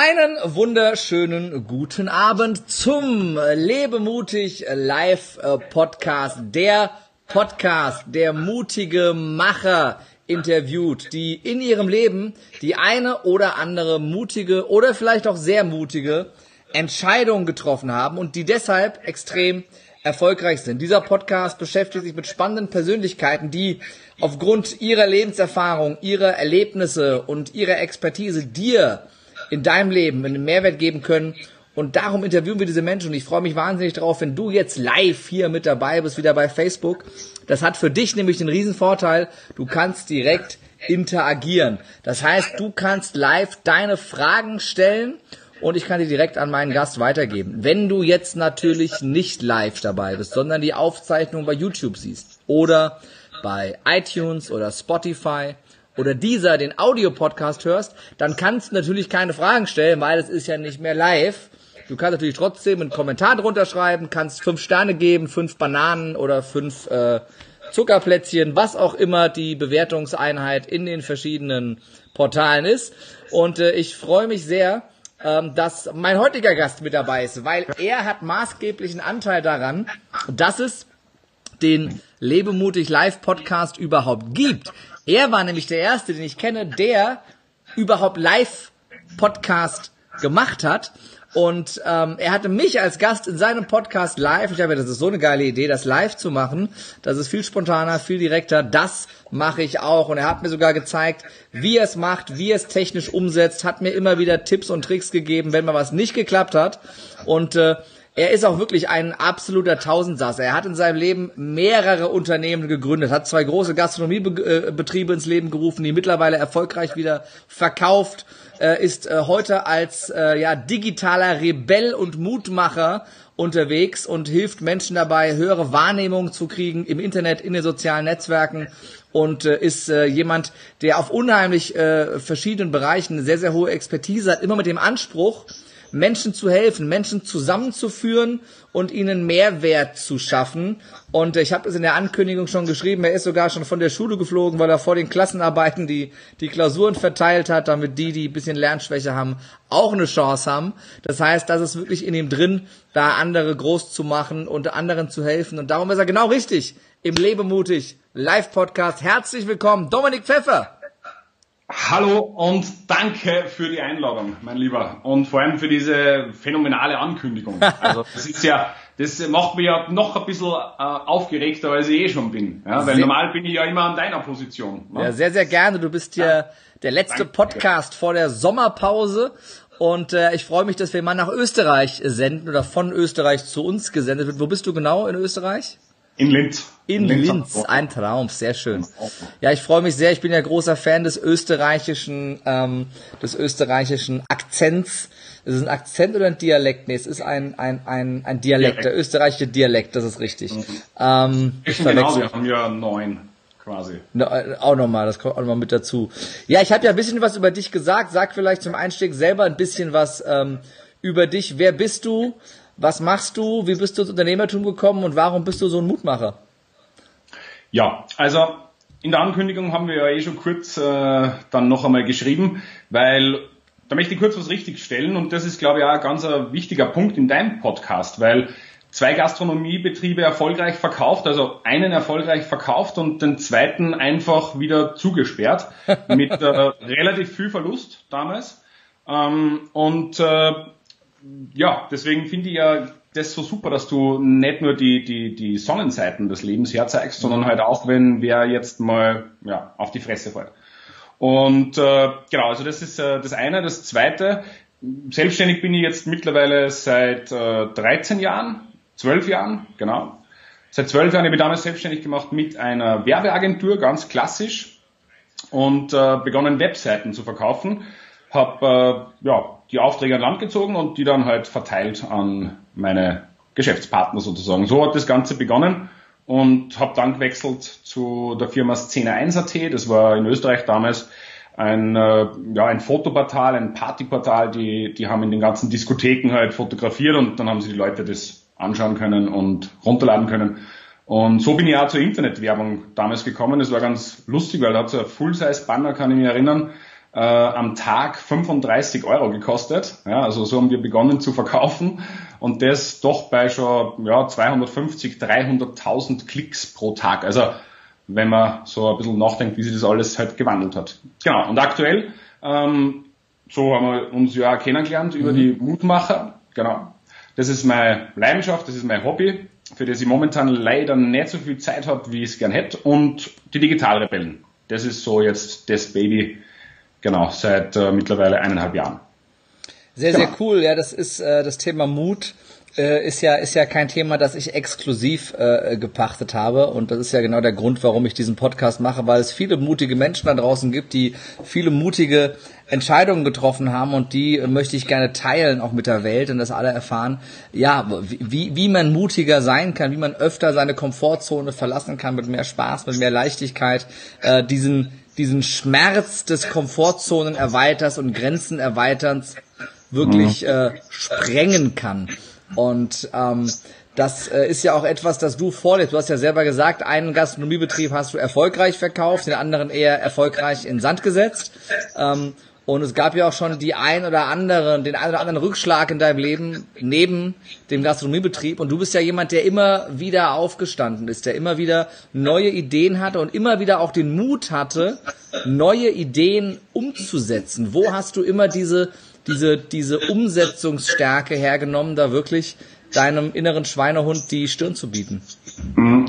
Einen wunderschönen guten Abend zum Lebemutig Live Podcast. Der Podcast, der mutige Macher interviewt, die in ihrem Leben die eine oder andere mutige oder vielleicht auch sehr mutige Entscheidung getroffen haben und die deshalb extrem erfolgreich sind. Dieser Podcast beschäftigt sich mit spannenden Persönlichkeiten, die aufgrund ihrer Lebenserfahrung, ihrer Erlebnisse und ihrer Expertise dir in deinem Leben einen Mehrwert geben können. Und darum interviewen wir diese Menschen. Und ich freue mich wahnsinnig darauf, wenn du jetzt live hier mit dabei bist, wieder bei Facebook. Das hat für dich nämlich den riesen Vorteil, du kannst direkt interagieren. Das heißt, du kannst live deine Fragen stellen und ich kann die direkt an meinen Gast weitergeben. Wenn du jetzt natürlich nicht live dabei bist, sondern die Aufzeichnung bei YouTube siehst oder bei iTunes oder Spotify oder dieser den Audio-Podcast hörst, dann kannst du natürlich keine Fragen stellen, weil es ist ja nicht mehr live. Du kannst natürlich trotzdem einen Kommentar drunter schreiben, kannst fünf Sterne geben, fünf Bananen oder fünf äh, Zuckerplätzchen, was auch immer die Bewertungseinheit in den verschiedenen Portalen ist. Und äh, ich freue mich sehr, ähm, dass mein heutiger Gast mit dabei ist, weil er hat maßgeblichen Anteil daran, dass es den Lebemutig Live Podcast überhaupt gibt. Er war nämlich der erste, den ich kenne, der überhaupt Live Podcast gemacht hat. Und ähm, er hatte mich als Gast in seinem Podcast live. Ich habe das ist so eine geile Idee, das live zu machen. Das ist viel spontaner, viel direkter. Das mache ich auch. Und er hat mir sogar gezeigt, wie er es macht, wie er es technisch umsetzt, hat mir immer wieder Tipps und Tricks gegeben, wenn mal was nicht geklappt hat. Und äh, er ist auch wirklich ein absoluter Tausendsasser. Er hat in seinem Leben mehrere Unternehmen gegründet, hat zwei große Gastronomiebetriebe ins Leben gerufen, die mittlerweile erfolgreich wieder verkauft, äh, ist äh, heute als äh, ja, digitaler Rebell und Mutmacher unterwegs und hilft Menschen dabei, höhere Wahrnehmung zu kriegen im Internet, in den sozialen Netzwerken und äh, ist äh, jemand, der auf unheimlich äh, verschiedenen Bereichen eine sehr, sehr hohe Expertise hat, immer mit dem Anspruch, Menschen zu helfen, Menschen zusammenzuführen und ihnen Mehrwert zu schaffen. Und ich habe es in der Ankündigung schon geschrieben, er ist sogar schon von der Schule geflogen, weil er vor den Klassenarbeiten die, die Klausuren verteilt hat, damit die, die ein bisschen Lernschwäche haben, auch eine Chance haben. Das heißt, das ist wirklich in ihm drin, da andere groß zu machen und anderen zu helfen. Und darum ist er genau richtig im Lebemutig Live-Podcast. Herzlich willkommen, Dominik Pfeffer. Hallo und danke für die Einladung, mein Lieber. Und vor allem für diese phänomenale Ankündigung. Also das ist ja, das macht mich ja noch ein bisschen äh, aufgeregter, als ich eh schon bin. Ja, weil sehr, normal bin ich ja immer an deiner Position. Ne? Ja, sehr, sehr gerne. Du bist ja der letzte danke. Podcast vor der Sommerpause. Und äh, ich freue mich, dass wir mal nach Österreich senden oder von Österreich zu uns gesendet wird. Wo bist du genau in Österreich? In Linz. In Linz, Linz. ein Traum, sehr schön. Ja, ich freue mich sehr. Ich bin ja großer Fan des österreichischen, ähm, des österreichischen Akzents. Ist es ein Akzent oder ein Dialekt? Nee, es ist ein, ein, ein, ein Dialekt, Dialekt. der österreichische Dialekt, das ist richtig. Mhm. Ähm, ich genau, wir haben ja neun quasi. Äh, auch nochmal, das kommt auch nochmal mit dazu. Ja, ich habe ja ein bisschen was über dich gesagt. Sag vielleicht zum Einstieg selber ein bisschen was ähm, über dich. Wer bist du? Was machst du? Wie bist du ins Unternehmertum gekommen und warum bist du so ein Mutmacher? Ja, also in der Ankündigung haben wir ja eh schon kurz äh, dann noch einmal geschrieben, weil da möchte ich kurz was richtig stellen und das ist, glaube ich, auch ein ganz ein wichtiger Punkt in deinem Podcast, weil zwei Gastronomiebetriebe erfolgreich verkauft, also einen erfolgreich verkauft und den zweiten einfach wieder zugesperrt mit äh, relativ viel Verlust damals. Ähm, und äh, ja, deswegen finde ich ja das so super, dass du nicht nur die, die, die Sonnenseiten des Lebens herzeigst, sondern halt auch, wenn wer jetzt mal ja, auf die Fresse fällt. Und äh, genau, also das ist äh, das eine. Das zweite, selbstständig bin ich jetzt mittlerweile seit äh, 13 Jahren, 12 Jahren, genau. Seit 12 Jahren habe ich damals selbstständig gemacht mit einer Werbeagentur, ganz klassisch, und äh, begonnen Webseiten zu verkaufen. Hab äh, ja, die Aufträge an Land gezogen und die dann halt verteilt an meine Geschäftspartner sozusagen. So hat das Ganze begonnen und habe dann gewechselt zu der Firma Szene 1.at. Das war in Österreich damals ein, äh, ja, ein Fotoportal, ein Partyportal. Die, die haben in den ganzen Diskotheken halt fotografiert und dann haben sie die Leute das anschauen können und runterladen können. Und so bin ich auch zur Internetwerbung damals gekommen. Das war ganz lustig, weil da hat so ein Full-Size-Banner, kann ich mich erinnern, äh, am Tag 35 Euro gekostet. Ja, also so haben wir begonnen zu verkaufen und das doch bei schon ja, 250, 300.000 Klicks pro Tag. Also wenn man so ein bisschen nachdenkt, wie sich das alles halt gewandelt hat. Genau, und aktuell, ähm, so haben wir uns ja kennengelernt über mhm. die Mutmacher. Genau. Das ist meine Leidenschaft, das ist mein Hobby, für das ich momentan leider nicht so viel Zeit habe, wie ich es gern hätte. Und die Digitalrebellen. Das ist so jetzt das Baby, genau, seit äh, mittlerweile eineinhalb Jahren. Sehr, genau. sehr cool. Ja, das ist äh, das Thema Mut äh, ist ja ist ja kein Thema, das ich exklusiv äh, gepachtet habe und das ist ja genau der Grund, warum ich diesen Podcast mache, weil es viele mutige Menschen da draußen gibt, die viele mutige Entscheidungen getroffen haben und die möchte ich gerne teilen auch mit der Welt und dass alle erfahren, ja, wie wie man mutiger sein kann, wie man öfter seine Komfortzone verlassen kann mit mehr Spaß, mit mehr Leichtigkeit, äh, diesen diesen Schmerz des Komfortzonen erweiters und Grenzen erweiterns wirklich mhm. äh, sprengen kann. Und ähm, das äh, ist ja auch etwas, das du vorlebst. Du hast ja selber gesagt, einen Gastronomiebetrieb hast du erfolgreich verkauft, den anderen eher erfolgreich in Sand gesetzt. Ähm, und es gab ja auch schon die ein oder anderen, den ein oder anderen Rückschlag in deinem Leben neben dem Gastronomiebetrieb. Und du bist ja jemand, der immer wieder aufgestanden ist, der immer wieder neue Ideen hatte und immer wieder auch den Mut hatte, neue Ideen umzusetzen. Wo hast du immer diese diese, diese Umsetzungsstärke hergenommen, da wirklich deinem inneren Schweinehund die Stirn zu bieten? Mhm.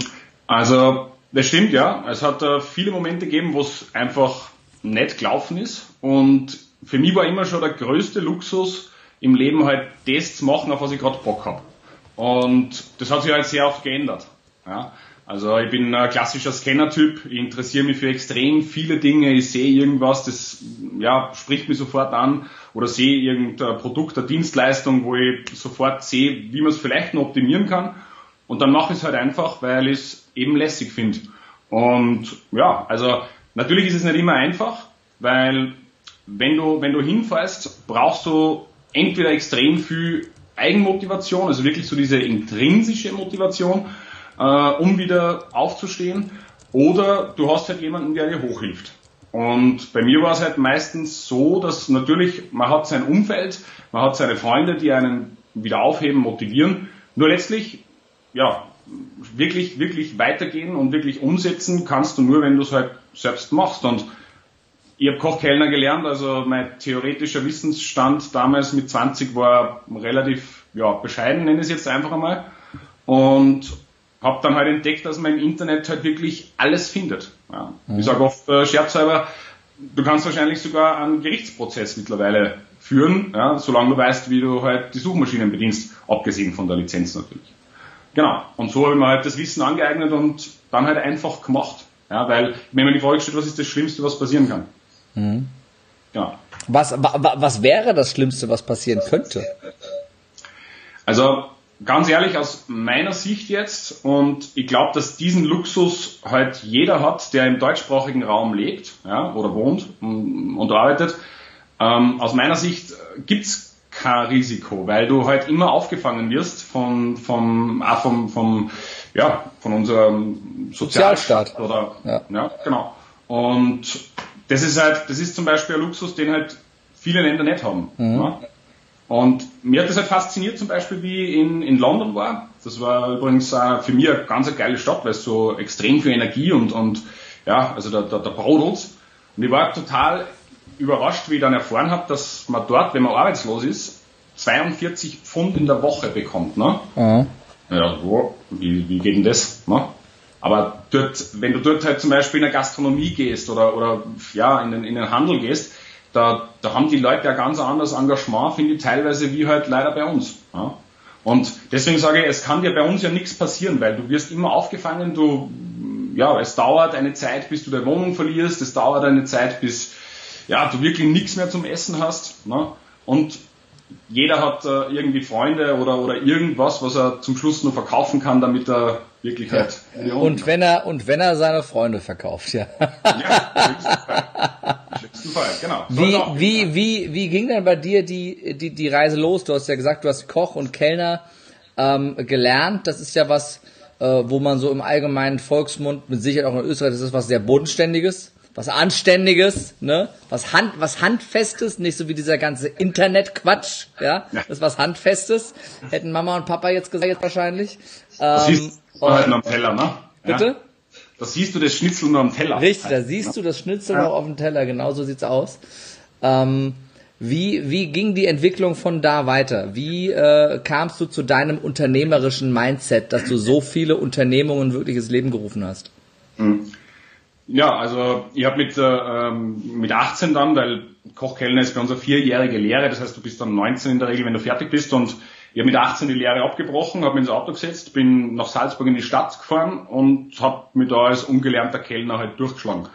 Also, das stimmt, ja. Es hat äh, viele Momente gegeben, wo es einfach nett gelaufen ist. Und für mich war immer schon der größte Luxus im Leben halt das zu machen, auf was ich gerade Bock habe. Und das hat sich halt sehr oft geändert. Ja. Also ich bin ein klassischer Scanner-Typ, ich interessiere mich für extrem viele Dinge, ich sehe irgendwas, das ja, spricht mich sofort an oder sehe irgendein Produkt, eine Dienstleistung, wo ich sofort sehe, wie man es vielleicht noch optimieren kann und dann mache ich es halt einfach, weil ich es eben lässig finde. Und ja, also natürlich ist es nicht immer einfach, weil wenn du, wenn du hinfährst, brauchst du entweder extrem viel Eigenmotivation, also wirklich so diese intrinsische Motivation, äh, um wieder aufzustehen. Oder du hast halt jemanden, der dir hochhilft. Und bei mir war es halt meistens so, dass natürlich man hat sein Umfeld, man hat seine Freunde, die einen wieder aufheben, motivieren. Nur letztlich, ja, wirklich, wirklich weitergehen und wirklich umsetzen kannst du nur, wenn du es halt selbst machst. Und ich habe Kochkellner gelernt, also mein theoretischer Wissensstand damals mit 20 war relativ ja, bescheiden, nenne ich es jetzt einfach einmal. Und habe dann halt entdeckt, dass man im Internet halt wirklich alles findet. Ja. Mhm. Ich sage oft äh, scherzhalber, du kannst wahrscheinlich sogar einen Gerichtsprozess mittlerweile führen, ja, solange du weißt, wie du halt die Suchmaschinen bedienst, abgesehen von der Lizenz natürlich. Genau. Und so habe ich mir halt das Wissen angeeignet und dann halt einfach gemacht. Ja, weil, wenn man die Frage stellt, was ist das Schlimmste, was passieren kann? Mhm. Genau. Was, wa, was wäre das Schlimmste, was passieren könnte? Also, ganz ehrlich, aus meiner Sicht jetzt, und ich glaube, dass diesen Luxus halt jeder hat, der im deutschsprachigen Raum lebt ja, oder wohnt und, und arbeitet, ähm, aus meiner Sicht gibt's kein Risiko, weil du halt immer aufgefangen wirst von, vom, auch vom, vom, ja, von unserem Sozialstaat, Sozialstaat. oder ja. ja, genau. Und das ist halt, das ist zum Beispiel ein Luxus, den halt viele Länder nicht haben. Mhm. Ja? Und mir hat das halt fasziniert, zum Beispiel, wie ich in, in London war. Das war übrigens äh, für mich eine ganz geile Stadt, weil es so extrem viel Energie und, und ja, also da, da, da brodelt's. Und ich war total überrascht, wie ich dann erfahren habe, dass man dort, wenn man arbeitslos ist, 42 Pfund in der Woche bekommt. Ne? Mhm. Ja, wo, wie, wie geht denn das? Ne? Aber dort, wenn du dort halt zum Beispiel in der Gastronomie gehst oder, oder ja, in den, in den Handel gehst, da, da haben die Leute ja ganz anderes Engagement, finde ich, teilweise wie halt leider bei uns. Ja? Und deswegen sage ich, es kann dir bei uns ja nichts passieren, weil du wirst immer aufgefangen, du, ja, es dauert eine Zeit, bis du deine Wohnung verlierst, es dauert eine Zeit, bis, ja, du wirklich nichts mehr zum Essen hast, ne? Und jeder hat äh, irgendwie Freunde oder, oder irgendwas, was er zum Schluss nur verkaufen kann, damit er wirklich halt. Ja. Und wenn er, und wenn er seine Freunde verkauft, ja. ja schlimmsten Fall, genau. Wie, wie, wie, wie ging denn bei dir die, die, die Reise los? Du hast ja gesagt, du hast Koch und Kellner ähm, gelernt. Das ist ja was, äh, wo man so im allgemeinen Volksmund, mit Sicherheit auch in Österreich, das ist was sehr Bodenständiges. was Anständiges, ne? Was Hand, was Handfestes, nicht so wie dieser ganze Internetquatsch, ja? Das ist was Handfestes. Hätten Mama und Papa jetzt gesagt, jetzt wahrscheinlich. Ähm, halt am Teller, ne? Bitte? Ja. Da siehst du das Schnitzel nur am Teller. Richtig, da siehst du das Schnitzel ja. noch auf dem Teller, genau so sieht's aus. Ähm, wie, wie ging die Entwicklung von da weiter? Wie äh, kamst du zu deinem unternehmerischen Mindset, dass du so viele Unternehmungen wirklich ins Leben gerufen hast? Hm. Ja, also ich habe mit, äh, mit 18 dann, weil Kochkellner ist bei uns eine vierjährige Lehre, das heißt du bist dann 19 in der Regel, wenn du fertig bist und ich habe mit 18 die Lehre abgebrochen, habe mich ins Auto gesetzt, bin nach Salzburg in die Stadt gefahren und habe mich da als ungelernter Kellner halt durchgeschlagen.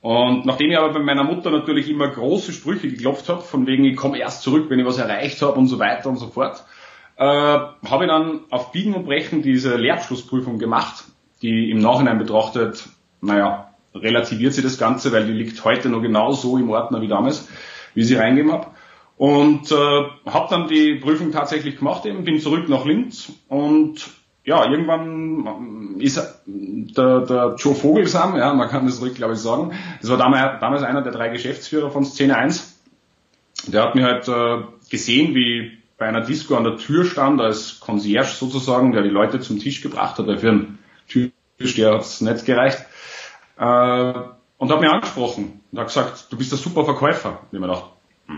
Und nachdem ich aber bei meiner Mutter natürlich immer große Sprüche geklopft habe, von wegen ich komme erst zurück, wenn ich was erreicht habe und so weiter und so fort, äh, habe ich dann auf Biegen und Brechen diese Lehrabschlussprüfung gemacht, die im Nachhinein betrachtet, naja, relativiert sie das Ganze, weil die liegt heute noch genauso im Ordner wie damals, wie sie reingegeben habe. Und äh, habe dann die Prüfung tatsächlich gemacht, eben bin zurück nach Linz und ja, irgendwann ist der, der Joe Vogelsam, ja, man kann das ruhig, glaube ich, sagen, das war damals, damals einer der drei Geschäftsführer von Szene 1. Der hat mir halt äh, gesehen, wie bei einer Disco an der Tür stand, als Concierge sozusagen, der die Leute zum Tisch gebracht hat, weil für einen Türsteher hat es nicht gereicht. Äh, und hat mir angesprochen und hat gesagt, du bist ein super Verkäufer. Und ich mir gedacht,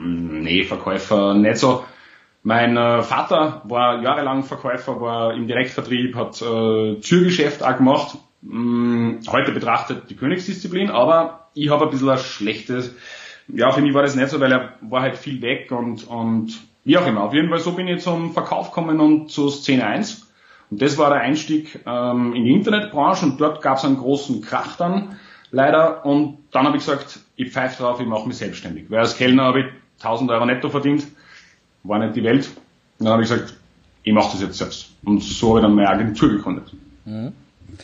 nee, Verkäufer nicht so. Mein äh, Vater war jahrelang Verkäufer, war im Direktvertrieb, hat äh, Türgeschäft auch gemacht. Hm, heute betrachtet die Königsdisziplin, aber ich habe ein bisschen ein schlechtes, ja, für mich war das nicht so, weil er war halt viel weg und, und wie auch immer. Auf jeden Fall so bin ich zum Verkauf gekommen und zur Szene 1. Und das war der Einstieg ähm, in die Internetbranche und dort gab es einen großen Krach dann leider. Und dann habe ich gesagt, ich pfeife drauf, ich mache mich selbstständig. Weil als Kellner habe ich 1000 Euro netto verdient war nicht die Welt. Und dann habe ich gesagt, ich mache das jetzt selbst. Und so habe ich dann meine Agentur gegründet. Mhm.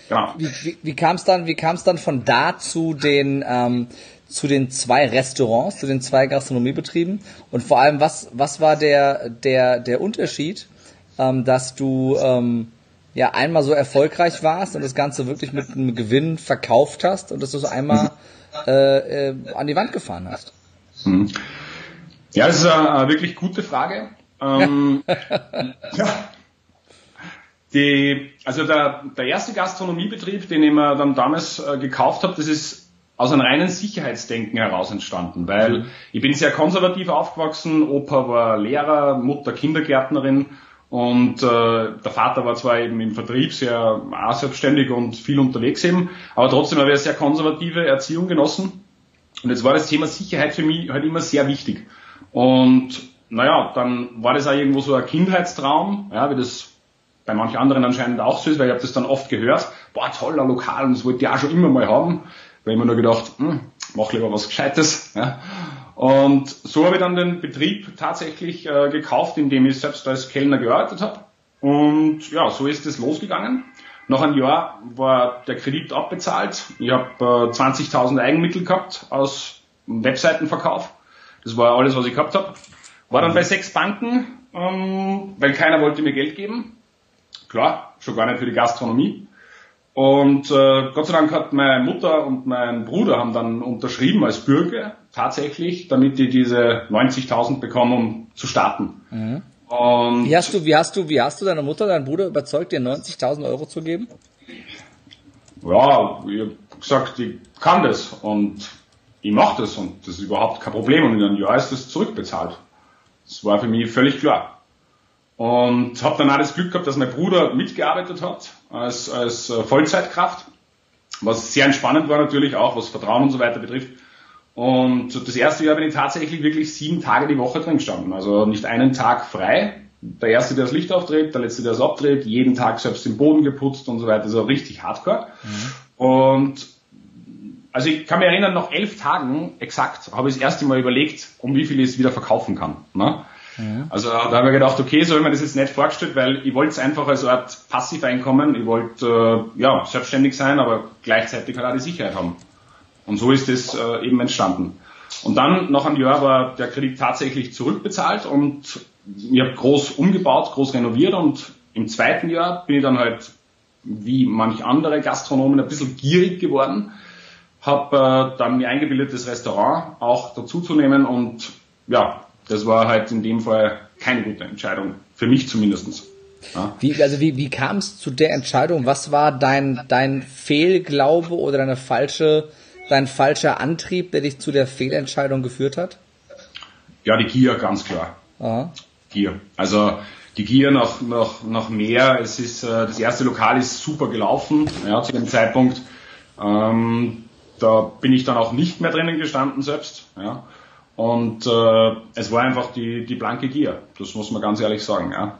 Genau. Wie, wie, wie kam es dann, wie kam es dann von da zu den, ähm, zu den zwei Restaurants, zu den zwei Gastronomiebetrieben? Und vor allem, was, was war der, der, der Unterschied, ähm, dass du, ähm, ja, einmal so erfolgreich warst und das Ganze wirklich mit einem Gewinn verkauft hast und dass du so einmal äh, äh, an die Wand gefahren hast? Mhm. Ja, das ist eine, wirklich gute Frage. Ähm, ja. Die, also der, der erste Gastronomiebetrieb, den ich mir dann damals äh, gekauft habe, das ist aus einem reinen Sicherheitsdenken heraus entstanden, weil mhm. ich bin sehr konservativ aufgewachsen, Opa war Lehrer, Mutter Kindergärtnerin und äh, der Vater war zwar eben im Vertrieb sehr auch selbstständig und viel unterwegs eben, aber trotzdem habe ich eine sehr konservative Erziehung genossen. Und jetzt war das Thema Sicherheit für mich halt immer sehr wichtig. Und naja, dann war das auch irgendwo so ein Kindheitstraum, ja, wie das bei manchen anderen anscheinend auch so ist, weil ich habe das dann oft gehört, boah, toller Lokal, und das wollte ich auch schon immer mal haben, weil ich mir nur gedacht, hm, mach lieber was Gescheites. Ja. Und so habe ich dann den Betrieb tatsächlich äh, gekauft, in dem ich selbst als Kellner gearbeitet habe. Und ja, so ist es losgegangen. Nach einem Jahr war der Kredit abbezahlt. Ich habe äh, 20.000 Eigenmittel gehabt aus Webseitenverkauf. Das war alles, was ich gehabt habe. War dann bei sechs Banken, ähm, weil keiner wollte mir Geld geben. Klar, schon gar nicht für die Gastronomie. Und äh, Gott sei Dank hat meine Mutter und mein Bruder haben dann unterschrieben als Bürger tatsächlich, damit die diese 90.000 bekommen, um zu starten. Mhm. Und wie hast du, wie hast du, wie hast du deine Mutter, deinen Bruder überzeugt, dir 90.000 Euro zu geben? Ja, ich habe gesagt, ich kann das und ich mache das und das ist überhaupt kein Problem und in einem Jahr ist das zurückbezahlt. Das war für mich völlig klar. Und habe dann auch das Glück gehabt, dass mein Bruder mitgearbeitet hat als, als äh, Vollzeitkraft, was sehr entspannend war natürlich auch, was Vertrauen und so weiter betrifft. Und das erste Jahr bin ich tatsächlich wirklich sieben Tage die Woche drin gestanden. Also nicht einen Tag frei. Der erste, der das Licht aufdreht, der letzte, der es abdreht, jeden Tag selbst den Boden geputzt und so weiter. Also richtig hardcore. Mhm. Und also ich kann mich erinnern, nach elf Tagen exakt habe ich das erste Mal überlegt, um wie viel ich es wieder verkaufen kann. Ne? Ja. Also da habe ich gedacht, okay, so habe ich mir das jetzt nicht vorgestellt, weil ich wollte es einfach als Art Passiveinkommen, ich wollte äh, ja selbstständig sein, aber gleichzeitig halt auch die Sicherheit haben. Und so ist es äh, eben entstanden. Und dann nach einem Jahr war der Kredit tatsächlich zurückbezahlt und ich habe groß umgebaut, groß renoviert und im zweiten Jahr bin ich dann halt wie manch andere Gastronomen ein bisschen gierig geworden habe äh, dann mir eingebildet, das Restaurant auch dazuzunehmen und ja, das war halt in dem Fall keine gute Entscheidung, für mich zumindestens. Ja. Wie, also wie, wie kam es zu der Entscheidung? Was war dein, dein Fehlglaube oder deine falsche, dein falscher Antrieb, der dich zu der Fehlentscheidung geführt hat? Ja, die Gier, ganz klar. Aha. Gier. Also die Gier noch, noch, noch mehr. Es ist, äh, das erste Lokal ist super gelaufen, ja, zu dem Zeitpunkt. Ähm, da bin ich dann auch nicht mehr drinnen gestanden selbst. Ja. Und äh, es war einfach die, die blanke Gier. Das muss man ganz ehrlich sagen. Ja.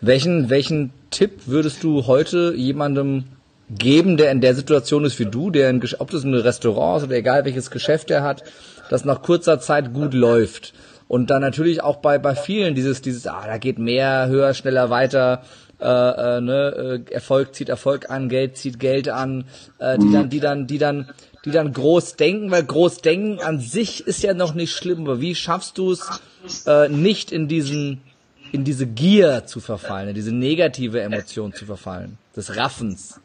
Welchen, welchen Tipp würdest du heute jemandem geben, der in der Situation ist wie du, der in, ob das ein Restaurant ist oder egal welches Geschäft er hat, das nach kurzer Zeit gut läuft? Und dann natürlich auch bei, bei vielen dieses, dieses, ah, da geht mehr, höher, schneller, weiter, äh, äh, ne, äh, Erfolg zieht Erfolg an, Geld zieht Geld an, äh, die dann, die dann, die dann, die dann groß denken, weil groß denken an sich ist ja noch nicht schlimm, aber wie schaffst du es, äh, nicht in diesen, in diese Gier zu verfallen, in diese negative Emotion zu verfallen, des Raffens?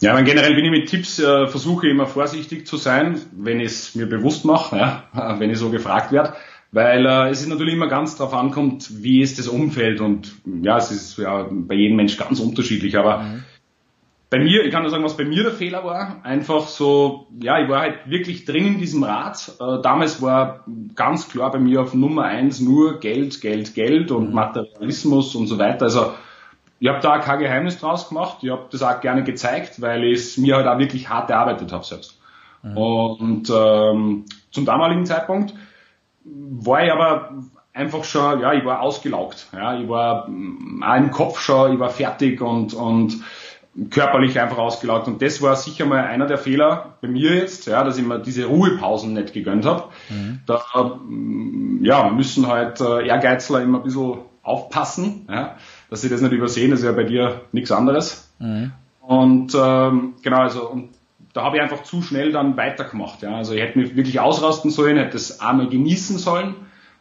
Ja, aber generell bin ich mit Tipps, äh, versuche immer vorsichtig zu sein, wenn ich es mir bewusst mache, ja, wenn ich so gefragt werde weil äh, es ist natürlich immer ganz darauf ankommt, wie ist das Umfeld und ja, es ist ja bei jedem Mensch ganz unterschiedlich, aber mhm. Bei mir, ich kann nur sagen, was bei mir der Fehler war, einfach so, ja, ich war halt wirklich drin in diesem Rad. Äh, damals war ganz klar bei mir auf Nummer eins nur Geld, Geld, Geld und mhm. Materialismus und so weiter. Also ich habe da kein Geheimnis draus gemacht, ich habe das auch gerne gezeigt, weil ich es mir halt auch wirklich hart erarbeitet habe selbst. Mhm. Und ähm, zum damaligen Zeitpunkt war ich aber einfach schon, ja, ich war ausgelaugt. Ja, ich war mm, auch im Kopf schon, ich war fertig und, und körperlich einfach ausgelaugt. Und das war sicher mal einer der Fehler bei mir jetzt, ja, dass ich mir diese Ruhepausen nicht gegönnt habe. Mhm. Da mm, ja, müssen halt äh, Ehrgeizler immer ein bisschen aufpassen, ja, dass sie das nicht übersehen, das ist ja bei dir nichts anderes. Mhm. Und ähm, genau, also und da habe ich einfach zu schnell dann weitergemacht. Ja. Also ich hätte mich wirklich ausrasten sollen, hätte es einmal genießen sollen,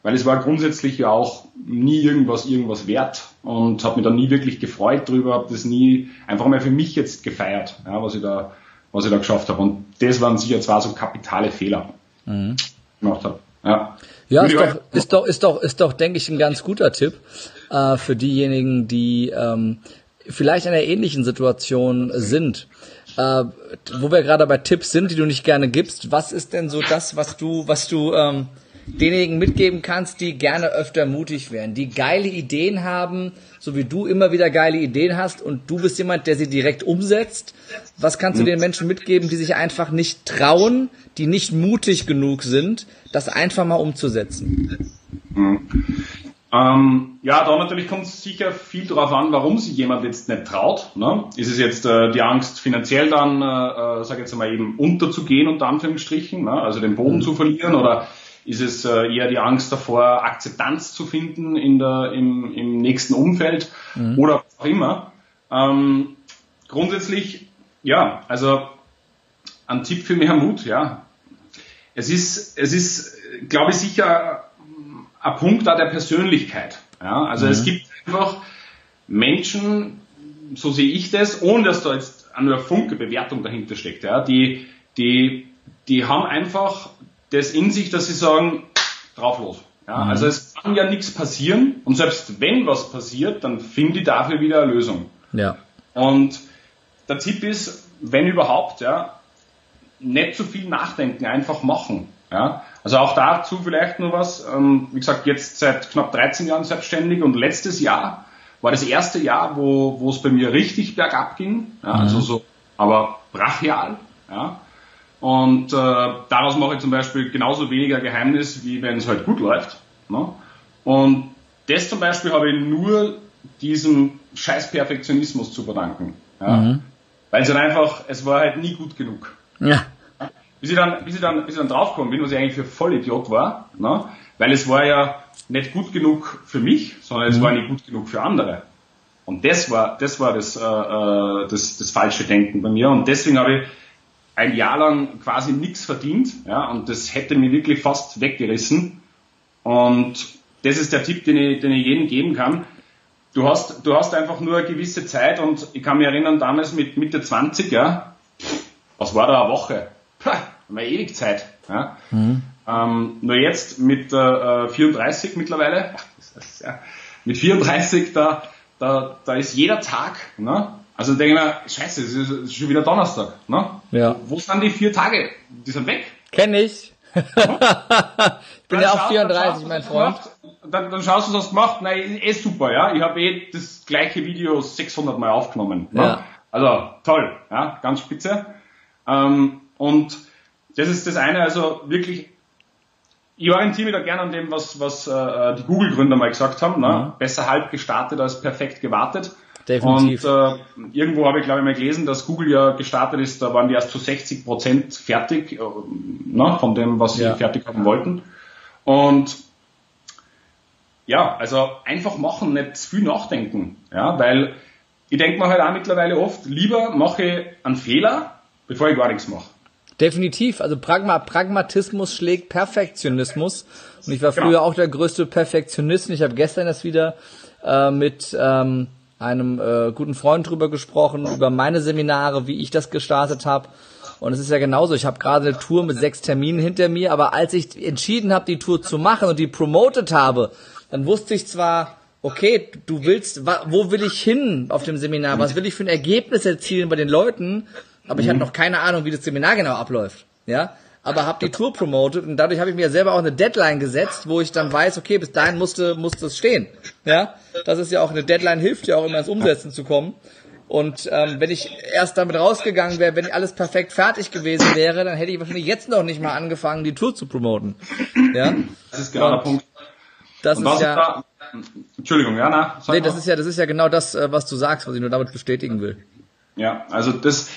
weil es war grundsätzlich ja auch nie irgendwas irgendwas wert und habe mich dann nie wirklich gefreut drüber, habe das nie einfach mal für mich jetzt gefeiert, ja, was ich da was ich da geschafft habe. Und das waren sicher zwar so kapitale Fehler, mhm. gemacht habe. Ja, ja ist, doch, ist doch, ist doch, ist doch, denke ich, ein ganz guter Tipp äh, für diejenigen, die ähm, vielleicht in einer ähnlichen Situation sind. Äh, wo wir gerade bei Tipps sind, die du nicht gerne gibst, was ist denn so das, was du, was du ähm, denjenigen mitgeben kannst, die gerne öfter mutig werden, die geile Ideen haben, so wie du immer wieder geile Ideen hast und du bist jemand, der sie direkt umsetzt. Was kannst du den Menschen mitgeben, die sich einfach nicht trauen, die nicht mutig genug sind, das einfach mal umzusetzen? Mhm. Ähm, ja, da natürlich kommt es sicher viel darauf an, warum sich jemand jetzt nicht traut. Ne? Ist es jetzt äh, die Angst, finanziell dann, äh, äh sag jetzt mal eben unterzugehen, unter Anführungsstrichen, ne? also den Boden mhm. zu verlieren, oder ist es äh, eher die Angst davor, Akzeptanz zu finden in der, im, im nächsten Umfeld mhm. oder was auch immer. Ähm, grundsätzlich, ja, also ein Tipp für mehr Mut, ja. Es ist, es ist, glaube ich, sicher ein Punkt da der Persönlichkeit. Ja, also mhm. es gibt einfach Menschen, so sehe ich das, ohne dass da jetzt eine Funke Bewertung dahinter steckt, ja, die, die, die haben einfach das in sich, dass sie sagen, drauf los. Ja, mhm. Also es kann ja nichts passieren und selbst wenn was passiert, dann finde ich dafür wieder eine Lösung. Ja. Und der Tipp ist, wenn überhaupt, ja, nicht zu viel nachdenken, einfach machen. Ja? Also auch dazu vielleicht nur was. Ähm, wie gesagt, jetzt seit knapp 13 Jahren selbstständig und letztes Jahr war das erste Jahr, wo, wo es bei mir richtig bergab ging. Ja, also mhm. so, aber brachial. Ja. Und äh, daraus mache ich zum Beispiel genauso weniger Geheimnis, wie wenn es halt gut läuft. Ne? Und das zum Beispiel habe ich nur diesem scheiß Perfektionismus zu verdanken. Ja? Mhm. Weil es halt einfach, es war halt nie gut genug. Ja. Bis ich dann, bis ich dann, bis ich dann draufgekommen bin, was ich eigentlich für Vollidiot war, ne? weil es war ja nicht gut genug für mich, sondern es mhm. war nicht gut genug für andere. Und das war, das war das, äh, äh, das, das falsche Denken bei mir. Und deswegen habe ich ein Jahr lang quasi nichts verdient, ja, und das hätte mir wirklich fast weggerissen. Und das ist der Tipp, den ich, den ich jedem geben kann. Du hast, du hast einfach nur eine gewisse Zeit und ich kann mich erinnern, damals mit Mitte 20, ja, was war da eine Woche? haben wir ewig Zeit. Ja? Mhm. Ähm, nur jetzt mit äh, 34 mittlerweile, ist, ja, mit 34, da, da, da ist jeder Tag, ne? Also denke ich mir, scheiße, es ist, schon wieder Donnerstag, ne? Ja. Wo sind die vier Tage? Die sind weg. Kenn ich. ich bin dann ja auch 34, mein Freund. Dann, dann schaust du, was du gemacht. Nein, eh super, ja. Ich habe eh das gleiche Video 600 Mal aufgenommen. Ne? Ja. Also toll, ja, ganz spitze. Ähm, und das ist das eine, also wirklich ich orientiere mich da gerne an dem, was, was äh, die Google-Gründer mal gesagt haben. Ne? Mhm. Besser halb gestartet als perfekt gewartet. Definitiv. Und äh, irgendwo habe ich, glaube ich, mal gelesen, dass Google ja gestartet ist, da waren die erst zu 60 Prozent fertig, äh, ne, von dem, was sie ja. fertig haben wollten. Und ja, also einfach machen, nicht zu viel nachdenken. Ja, weil ich denke mir halt auch mittlerweile oft, lieber mache ich einen Fehler, bevor ich gar nichts mache. Definitiv. Also Pragma Pragmatismus schlägt Perfektionismus. Und ich war früher genau. auch der größte Perfektionist. Und ich habe gestern das wieder äh, mit ähm, einem äh, guten Freund drüber gesprochen, über meine Seminare, wie ich das gestartet habe. Und es ist ja genauso. Ich habe gerade eine Tour mit sechs Terminen hinter mir, aber als ich entschieden habe, die Tour zu machen und die promoted habe, dann wusste ich zwar, okay, du willst, wo will ich hin auf dem Seminar? Was will ich für ein Ergebnis erzielen bei den Leuten? aber ich hatte mhm. noch keine Ahnung, wie das Seminar genau abläuft. Ja, aber habe die Tour promotet und dadurch habe ich mir selber auch eine Deadline gesetzt, wo ich dann weiß, okay, bis dahin musste musste es stehen. Ja, das ist ja auch eine Deadline hilft ja auch immer ins Umsetzen zu kommen. Und ähm, wenn ich erst damit rausgegangen wäre, wenn alles perfekt fertig gewesen wäre, dann hätte ich wahrscheinlich jetzt noch nicht mal angefangen, die Tour zu promoten. Ja, das ist genau der Punkt. Das ist ja. Da, Entschuldigung, ja, na. Nee, das ist ja, das ist ja genau das, äh, was du sagst, was ich nur damit bestätigen will. Ja, also das,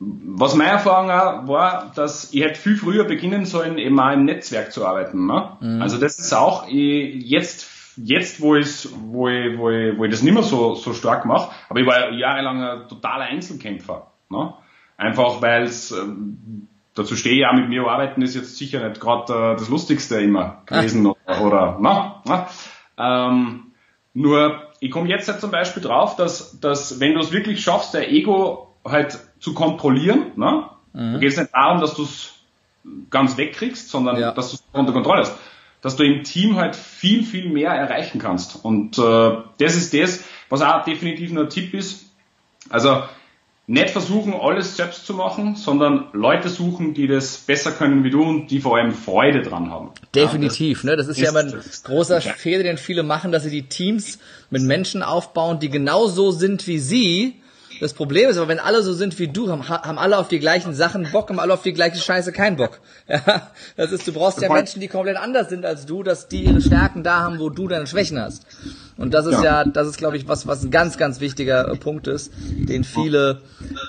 was meine Erfahrung auch war, dass ich hätte viel früher beginnen sollen, eben auch im Netzwerk zu arbeiten. Ne? Mhm. Also das ist auch jetzt, jetzt wo, ich, wo, ich, wo, ich, wo ich das nicht mehr so, so stark mache, aber ich war jahrelang ein totaler Einzelkämpfer. Ne? Einfach weil es, ähm, dazu stehe ich auch mit mir arbeiten, ist jetzt sicher nicht gerade äh, das Lustigste immer gewesen oder, oder na, na. Ähm, nur ich komme jetzt halt zum Beispiel drauf, dass, dass wenn du es wirklich schaffst, der Ego halt zu kontrollieren. Ne? Mhm. Da geht es nicht darum, dass du es ganz wegkriegst, sondern ja. dass du es unter Kontrolle hast. Dass du im Team halt viel, viel mehr erreichen kannst. Und äh, das ist das, was auch definitiv nur ein Tipp ist. Also nicht versuchen, alles selbst zu machen, sondern Leute suchen, die das besser können wie du und die vor allem Freude dran haben. Definitiv, ja, das, ne? Das ist, ist ja immer ein großer Fehler, den viele machen, dass sie die Teams mit Menschen aufbauen, die genauso sind wie sie, das Problem ist aber, wenn alle so sind wie du, haben, haben alle auf die gleichen Sachen Bock, haben alle auf die gleiche Scheiße keinen Bock. Ja, das ist, du brauchst ja Menschen, die komplett anders sind als du, dass die ihre Stärken da haben, wo du deine Schwächen hast. Und das ist ja, ja das ist, glaube ich, was, was ein ganz, ganz wichtiger äh, Punkt ist, den viele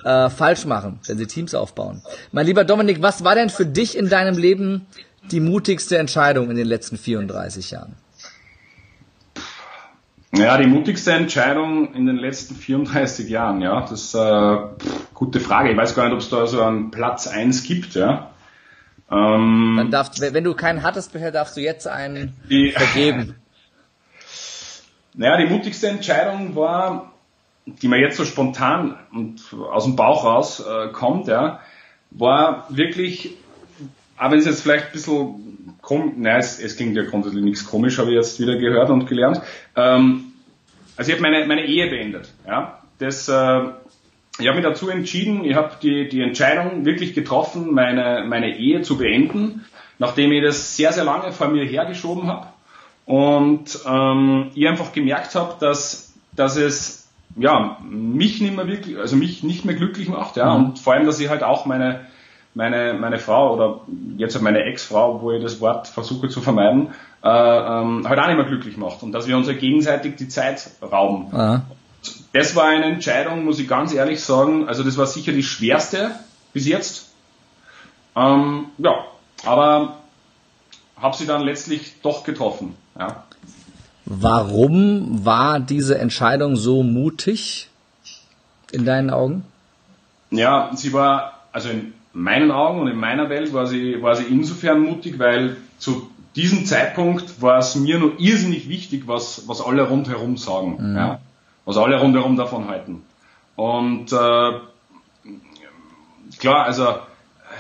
äh, falsch machen, wenn sie Teams aufbauen. Mein lieber Dominik, was war denn für dich in deinem Leben die mutigste Entscheidung in den letzten 34 Jahren? Ja, die mutigste Entscheidung in den letzten 34 Jahren, ja, das ist äh, gute Frage. Ich weiß gar nicht, ob es da so einen Platz eins gibt, ja. Ähm, Dann darfst, wenn du keinen hattest bisher, darfst du jetzt einen die, vergeben. Naja, die mutigste Entscheidung war, die mir jetzt so spontan und aus dem Bauch raus äh, kommt, ja, war wirklich, aber wenn es jetzt vielleicht ein bisschen kom nein, es, es klingt ja grundsätzlich nichts komisch, habe ich jetzt wieder gehört und gelernt. Ähm, also ich habe meine, meine Ehe beendet. Ja? Das, äh, ich habe mich dazu entschieden, ich habe die, die Entscheidung wirklich getroffen, meine, meine Ehe zu beenden, nachdem ich das sehr, sehr lange vor mir hergeschoben habe und ähm, ich einfach gemerkt habe, dass, dass es ja, mich nicht mehr wirklich, also mich nicht mehr glücklich macht, ja, mhm. und vor allem, dass ich halt auch meine, meine, meine Frau oder jetzt meine Ex-Frau, wo ich das Wort versuche zu vermeiden, äh, ähm, halt auch nicht mehr glücklich macht und dass wir uns ja gegenseitig die Zeit rauben. Aha. Das war eine Entscheidung, muss ich ganz ehrlich sagen, also das war sicher die schwerste bis jetzt. Ähm, ja, aber habe sie dann letztlich doch getroffen. Ja. Warum war diese Entscheidung so mutig in deinen Augen? Ja, sie war, also in meinen Augen und in meiner Welt war sie, war sie insofern mutig, weil zu diesem Zeitpunkt war es mir nur irrsinnig wichtig, was, was alle rundherum sagen, mhm. ja, was alle rundherum davon halten. Und äh, klar, also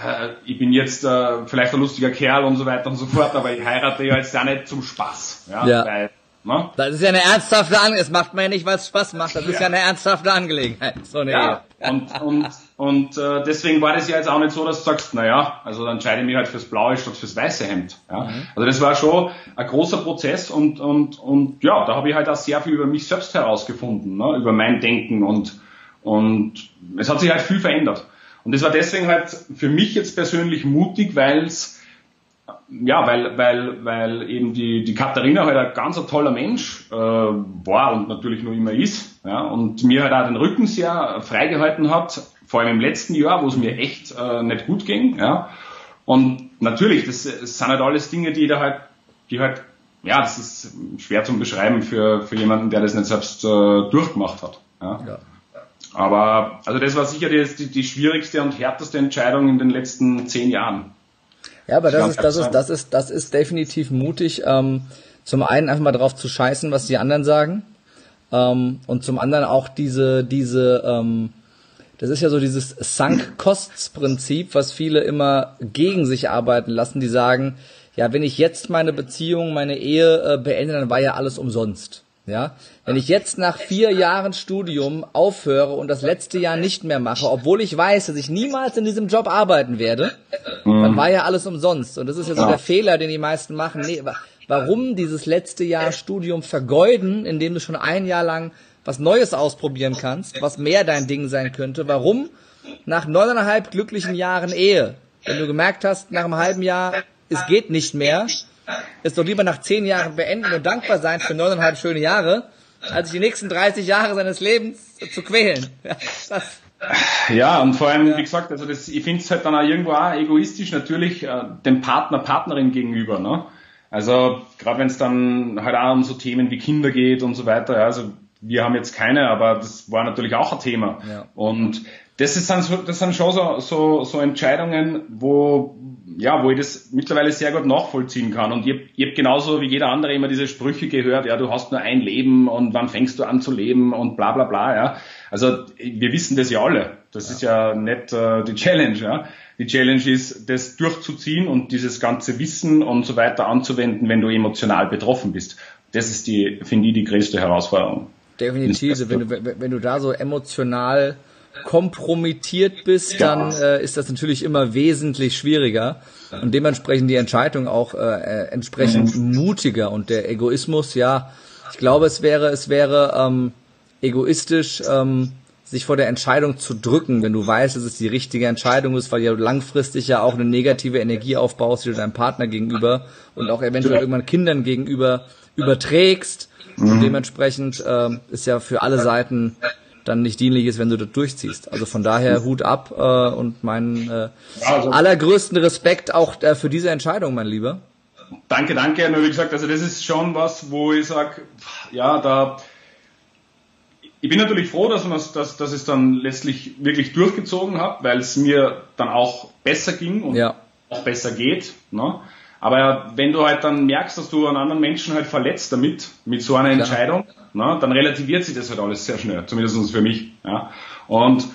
äh, ich bin jetzt äh, vielleicht ein lustiger Kerl und so weiter und so fort, aber ich heirate ja jetzt ja nicht zum Spaß. Ja, ja. Weil, ne? Das ist ja eine ernsthafte Angelegenheit. Das macht man ja nicht, weil es Spaß macht. Das ist ja, ja eine ernsthafte Angelegenheit. So eine ja. Ehe. Und, und, und äh, deswegen war das ja jetzt auch nicht so, dass du sagst, naja, also dann entscheide ich mich halt fürs blaue statt fürs weiße Hemd. Ja? Mhm. Also das war schon ein großer Prozess und, und, und ja, da habe ich halt auch sehr viel über mich selbst herausgefunden, ne? über mein Denken und, und es hat sich halt viel verändert. Und das war deswegen halt für mich jetzt persönlich mutig, weil es ja, weil, weil, weil eben die, die Katharina halt ein ganz toller Mensch äh, war und natürlich nur immer ist. Ja, und mir halt auch den Rücken sehr freigehalten hat, vor allem im letzten Jahr, wo es mir echt äh, nicht gut ging. Ja. Und natürlich, das, das sind halt alles Dinge, die da halt, die halt, ja, das ist schwer zum Beschreiben für, für jemanden, der das nicht selbst äh, durchgemacht hat. Ja. ja. Aber also das war sicher die, die, die schwierigste und härteste Entscheidung in den letzten zehn Jahren. Ja, aber das ist, das ist, das ist, das ist definitiv mutig. Ähm, zum einen einfach mal drauf zu scheißen, was die anderen sagen. Ähm, und zum anderen auch diese, diese, ähm, das ist ja so dieses Sunk-Costs-Prinzip, was viele immer gegen sich arbeiten lassen, die sagen, ja, wenn ich jetzt meine Beziehung, meine Ehe äh, beende, dann war ja alles umsonst. Ja, wenn ich jetzt nach vier Jahren Studium aufhöre und das letzte Jahr nicht mehr mache, obwohl ich weiß, dass ich niemals in diesem Job arbeiten werde, mhm. dann war ja alles umsonst. Und das ist ja so der Fehler, den die meisten machen. Nee, warum dieses letzte Jahr Studium vergeuden, indem du schon ein Jahr lang was Neues ausprobieren kannst, was mehr dein Ding sein könnte? Warum nach neuneinhalb glücklichen Jahren Ehe, wenn du gemerkt hast, nach einem halben Jahr, es geht nicht mehr, ist doch lieber nach zehn Jahren beenden und dankbar sein für neuneinhalb schöne Jahre, als sich die nächsten 30 Jahre seines Lebens zu quälen. Ja, ja und vor allem, ja. wie gesagt, also das, ich finde es halt dann auch irgendwo auch egoistisch natürlich äh, dem Partner, Partnerin gegenüber. Ne? Also gerade wenn es dann halt auch um so Themen wie Kinder geht und so weiter, ja, also wir haben jetzt keine, aber das war natürlich auch ein Thema. Ja. Und das, ist dann so, das sind schon so, so, so Entscheidungen, wo, ja, wo ich das mittlerweile sehr gut nachvollziehen kann. Und ich, habe genauso wie jeder andere immer diese Sprüche gehört, ja, du hast nur ein Leben und wann fängst du an zu leben und bla bla bla, ja. Also wir wissen das ja alle. Das ja. ist ja nicht äh, die Challenge, ja. Die Challenge ist, das durchzuziehen und dieses ganze Wissen und so weiter anzuwenden, wenn du emotional betroffen bist. Das ist die, finde ich, die größte Herausforderung. Definitiv. Wenn du, wenn du da so emotional kompromittiert bist, dann äh, ist das natürlich immer wesentlich schwieriger und dementsprechend die Entscheidung auch äh, äh, entsprechend mhm. mutiger und der Egoismus, ja, ich glaube, es wäre, es wäre ähm, egoistisch, ähm, sich vor der Entscheidung zu drücken, wenn du weißt, dass es die richtige Entscheidung ist, weil ja langfristig ja auch eine negative Energie aufbaust, die du deinem Partner gegenüber und auch eventuell irgendwann Kindern gegenüber überträgst. Und mhm. dementsprechend äh, ist ja für alle Seiten dann nicht dienlich ist, wenn du das durchziehst. Also von daher Hut ab äh, und meinen äh, also, allergrößten Respekt auch äh, für diese Entscheidung, mein Lieber. Danke, danke. Nur wie gesagt, also das ist schon was, wo ich sag, ja, da ich bin natürlich froh, dass, man, dass, dass ich es dann letztlich wirklich durchgezogen habe, weil es mir dann auch besser ging und ja. auch besser geht. Ne? Aber wenn du halt dann merkst, dass du einen anderen Menschen halt verletzt damit, mit so einer Klar. Entscheidung, na, dann relativiert sich das halt alles sehr schnell, zumindest für mich. Ja. Und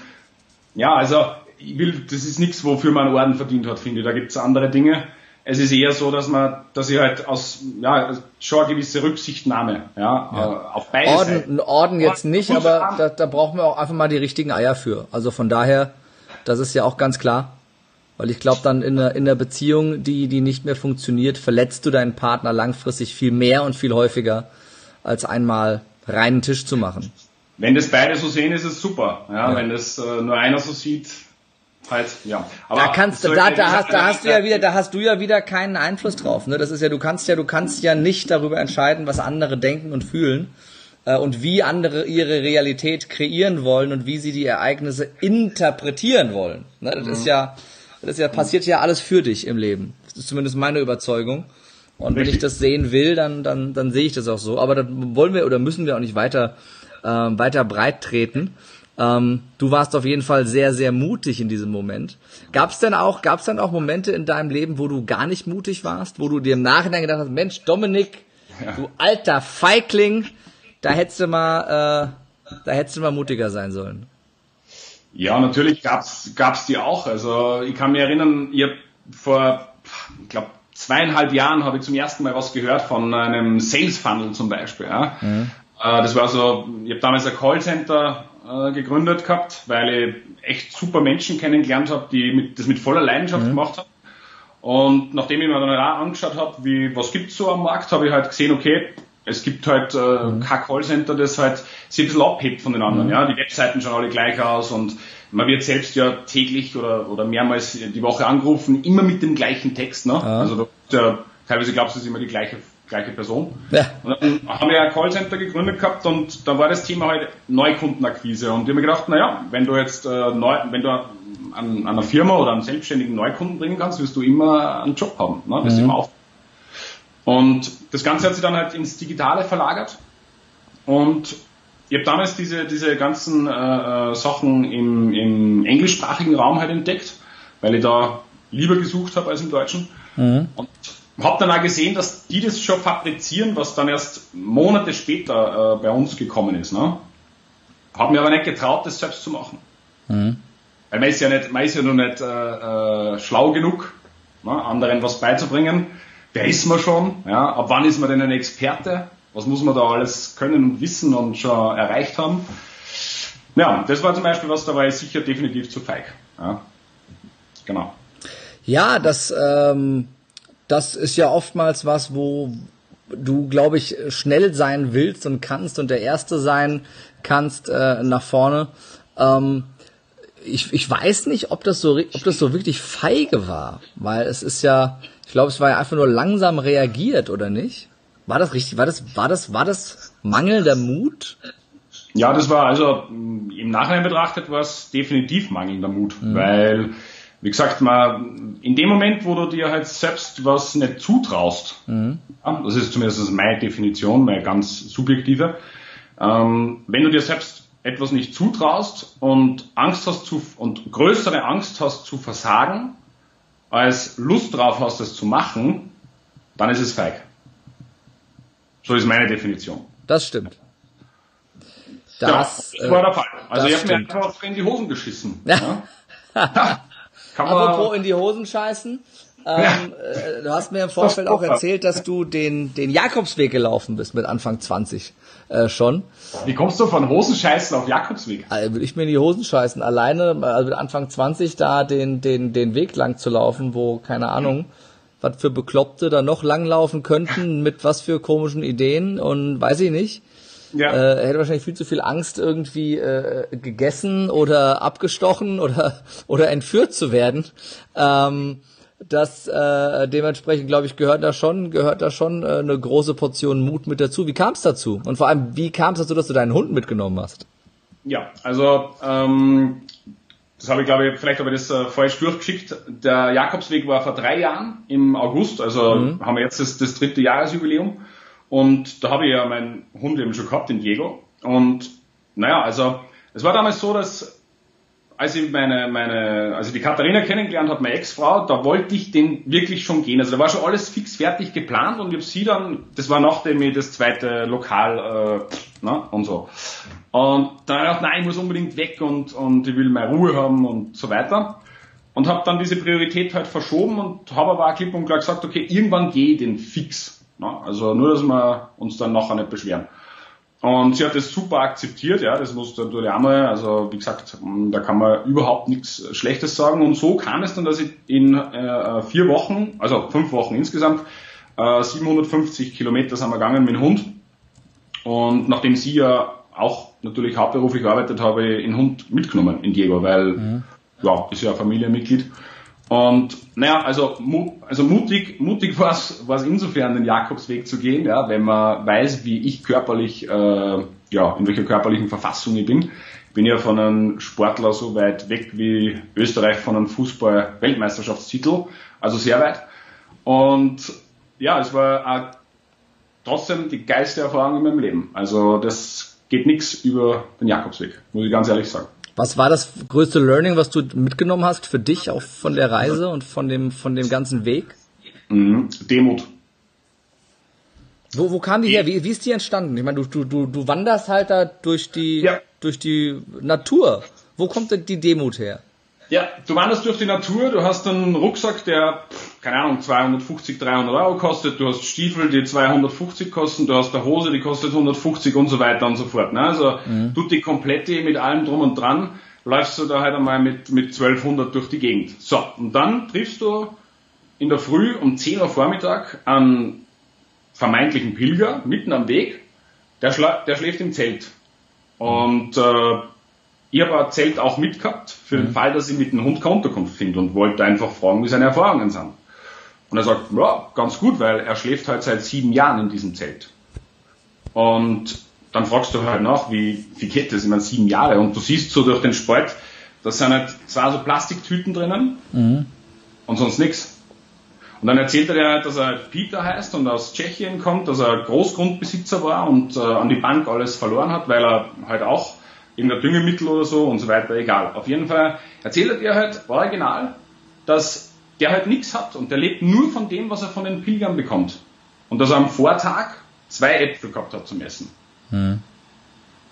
ja, also ich will, das ist nichts, wofür man einen Orden verdient hat, finde ich. Da gibt es andere Dinge. Es ist eher so, dass man, dass ich halt aus, ja, schon eine gewisse Rücksichtnahme, ja, ja. Auf beide Orden, Seiten. Orden jetzt nicht, aber da, da brauchen wir auch einfach mal die richtigen Eier für. Also von daher, das ist ja auch ganz klar. Weil ich glaube, dann in der, in der Beziehung, die, die nicht mehr funktioniert, verletzt du deinen Partner langfristig viel mehr und viel häufiger, als einmal reinen Tisch zu machen. Wenn das beide so sehen, ist es super. Ja, ja. Wenn das äh, nur einer so sieht, halt, ja. Aber da kannst du, da, da hast, da hast du ja wieder, da hast du ja wieder keinen Einfluss drauf. Ne? Das ist ja, du kannst ja, du kannst ja nicht darüber entscheiden, was andere denken und fühlen äh, und wie andere ihre Realität kreieren wollen und wie sie die Ereignisse interpretieren wollen. Ne? Das mhm. ist ja, das ist ja, passiert ja alles für dich im Leben. Das ist zumindest meine Überzeugung. Und Richtig. wenn ich das sehen will, dann, dann, dann sehe ich das auch so. Aber da wollen wir oder müssen wir auch nicht weiter, äh, weiter breit treten. Ähm, du warst auf jeden Fall sehr, sehr mutig in diesem Moment. Gab es denn auch, gab's denn auch Momente in deinem Leben, wo du gar nicht mutig warst, wo du dir im Nachhinein gedacht hast, Mensch, Dominik, ja. du alter Feigling, da hättest du mal, äh, da hättest du mal mutiger sein sollen. Ja, natürlich gab's gab's die auch. Also ich kann mich erinnern, ich hab vor, ich glaube, zweieinhalb Jahren habe ich zum ersten Mal was gehört von einem Sales Funnel zum Beispiel. Ja. Mhm. Äh, das war so, ich habe damals ein Callcenter äh, gegründet gehabt, weil ich echt super Menschen kennengelernt habe, die mit, das mit voller Leidenschaft mhm. gemacht haben. Und nachdem ich mir dann auch angeschaut habe, wie was gibt's so am Markt, habe ich halt gesehen, okay, es gibt halt äh, mhm. kein Callcenter, das halt sich ein bisschen abhebt von den anderen. Mhm. Ja, die Webseiten schauen alle gleich aus und man wird selbst ja täglich oder, oder mehrmals die Woche angerufen, immer mit dem gleichen Text. Ne? Ja. Also da, teilweise glaubst du, es ist immer die gleiche gleiche Person. Ja. Und dann haben wir ein Callcenter gegründet gehabt und da war das Thema halt Neukundenakquise. Und ich habe mir gedacht, naja, wenn du jetzt äh, neu, wenn du an, an einer Firma oder einen selbstständigen Neukunden bringen kannst, wirst du immer einen Job haben. Ne? Wirst mhm. immer auf. Und das Ganze hat sich dann halt ins Digitale verlagert. Und ich habe damals diese, diese ganzen äh, äh, Sachen im, im englischsprachigen Raum halt entdeckt, weil ich da lieber gesucht habe als im Deutschen. Mhm. Und habe dann auch gesehen, dass die das schon fabrizieren, was dann erst Monate später äh, bei uns gekommen ist. Ne? Habe mir aber nicht getraut, das selbst zu machen. Mhm. Weil man ist ja nicht, man ist ja noch nicht äh, äh, schlau genug, ne? anderen was beizubringen. Wer ist man schon? Ja? Ab wann ist man denn ein Experte? Was muss man da alles können und wissen und schon erreicht haben? Ja, das war zum Beispiel was, da war ich sicher definitiv zu feig. Ja? Genau. Ja, das ähm, das ist ja oftmals was, wo du, glaube ich, schnell sein willst und kannst und der Erste sein kannst äh, nach vorne. Ähm, ich, ich weiß nicht, ob das so, ob das so wirklich feige war, weil es ist ja, ich glaube, es war ja einfach nur langsam reagiert, oder nicht? War das richtig? War das, war das, war das mangelnder Mut? Ja, das war also im Nachhinein betrachtet war es definitiv mangelnder Mut, mhm. weil wie gesagt, man, in dem Moment, wo du dir halt selbst was nicht zutraust, mhm. ja, das ist zumindest meine Definition, meine ganz subjektive, ähm, wenn du dir selbst etwas nicht zutraust und Angst hast zu, und größere Angst hast zu versagen, als Lust drauf hast, es zu machen, dann ist es feig. So ist meine Definition. Das stimmt. Das, ja, das war der Fall. Also ich habe mir einfach in die Hosen geschissen. Ja. ja. Kann man Apropos in die Hosen scheißen. Ähm, äh, du hast mir im Vorfeld auch erzählt, dass du den, den Jakobsweg gelaufen bist mit Anfang 20 äh, schon. Wie kommst du von Hosenscheißen auf Jakobsweg? Also will ich mir in die Hosen scheißen. Alleine, also mit Anfang 20 da den, den, den Weg lang zu laufen, wo, keine Ahnung, was für Bekloppte da noch langlaufen könnten, mit was für komischen Ideen und weiß ich nicht. Ja. Äh, er hätte wahrscheinlich viel zu viel Angst, irgendwie äh, gegessen oder abgestochen oder oder entführt zu werden. Ähm, das äh, dementsprechend glaube ich gehört da schon gehört da schon äh, eine große Portion Mut mit dazu. Wie kam es dazu? Und vor allem wie kam es dazu, dass du deinen Hund mitgenommen hast? Ja, also ähm, das habe ich glaube ich vielleicht habe ich das äh, falsch durchgeschickt. Der Jakobsweg war vor drei Jahren im August, also mhm. haben wir jetzt das, das dritte Jahresjubiläum. Und da habe ich ja meinen Hund eben schon gehabt, den Diego. Und naja, also es war damals so, dass als ich meine, meine, als ich die Katharina kennengelernt habe, meine Ex-Frau, da wollte ich den wirklich schon gehen. Also da war schon alles fix fertig geplant und ich habe sie dann, das war nachdem ich das zweite Lokal äh, na, und so. Und dann habe ich gedacht, nein, ich muss unbedingt weg und, und ich will meine Ruhe haben und so weiter. Und habe dann diese Priorität halt verschoben und habe aber auch klipp und klar gesagt, okay, irgendwann gehe ich den fix. Na, also nur, dass wir uns dann nachher nicht beschweren. Und sie hat das super akzeptiert, ja, das muss natürlich einmal, also wie gesagt, da kann man überhaupt nichts Schlechtes sagen. Und so kam es dann, dass ich in äh, vier Wochen, also fünf Wochen insgesamt, äh, 750 Kilometer sind wir gegangen mit dem Hund. Und nachdem sie ja auch natürlich hauptberuflich gearbeitet habe, ich den Hund mitgenommen in Diego, weil mhm. ja, ist ja ein Familienmitglied. Und naja, also, also mutig, mutig war es insofern, den Jakobsweg zu gehen, ja, wenn man weiß, wie ich körperlich, äh, ja, in welcher körperlichen Verfassung ich bin. Ich bin ja von einem Sportler so weit weg wie Österreich von einem Fußball-Weltmeisterschaftstitel, also sehr weit. Und ja, es war auch trotzdem die geilste Erfahrung in meinem Leben. Also das geht nichts über den Jakobsweg, muss ich ganz ehrlich sagen. Was war das größte Learning, was du mitgenommen hast für dich auch von der Reise und von dem, von dem ganzen Weg? Mhm. Demut. Wo, wo kam die her? Wie, wie ist die entstanden? Ich meine, du, du, du, du wanderst halt da durch die, ja. durch die Natur Wo kommt denn die Demut her? Ja, du wanderst durch die Natur, du hast einen Rucksack, der, keine Ahnung, 250, 300 Euro kostet, du hast Stiefel, die 250 kosten, du hast eine Hose, die kostet 150 und so weiter und so fort. Ne? Also mhm. du die komplette mit allem drum und dran, läufst du da halt einmal mit, mit 1200 durch die Gegend. So, und dann triffst du in der Früh um 10 Uhr Vormittag einen vermeintlichen Pilger mitten am Weg, der, schla der schläft im Zelt. Und äh, ich habe ein Zelt auch mitgehabt, für den mhm. Fall, dass ich mit dem Hund keine Unterkunft finde und wollte einfach fragen, wie seine Erfahrungen sind. Und er sagt, ja, ganz gut, weil er schläft halt seit sieben Jahren in diesem Zelt. Und dann fragst du halt nach, wie, wie geht das? Ich meine, sieben Jahre. Und du siehst so durch den Spalt, da sind halt zwei so Plastiktüten drinnen mhm. und sonst nichts. Und dann erzählt er dir halt, dass er Peter heißt und aus Tschechien kommt, dass er Großgrundbesitzer war und äh, an die Bank alles verloren hat, weil er halt auch irgendein Düngemittel oder so und so weiter, egal. Auf jeden Fall erzählt er dir halt original, dass der halt nichts hat und der lebt nur von dem, was er von den Pilgern bekommt. Und dass er am Vortag zwei Äpfel gehabt hat zum Essen. Mhm.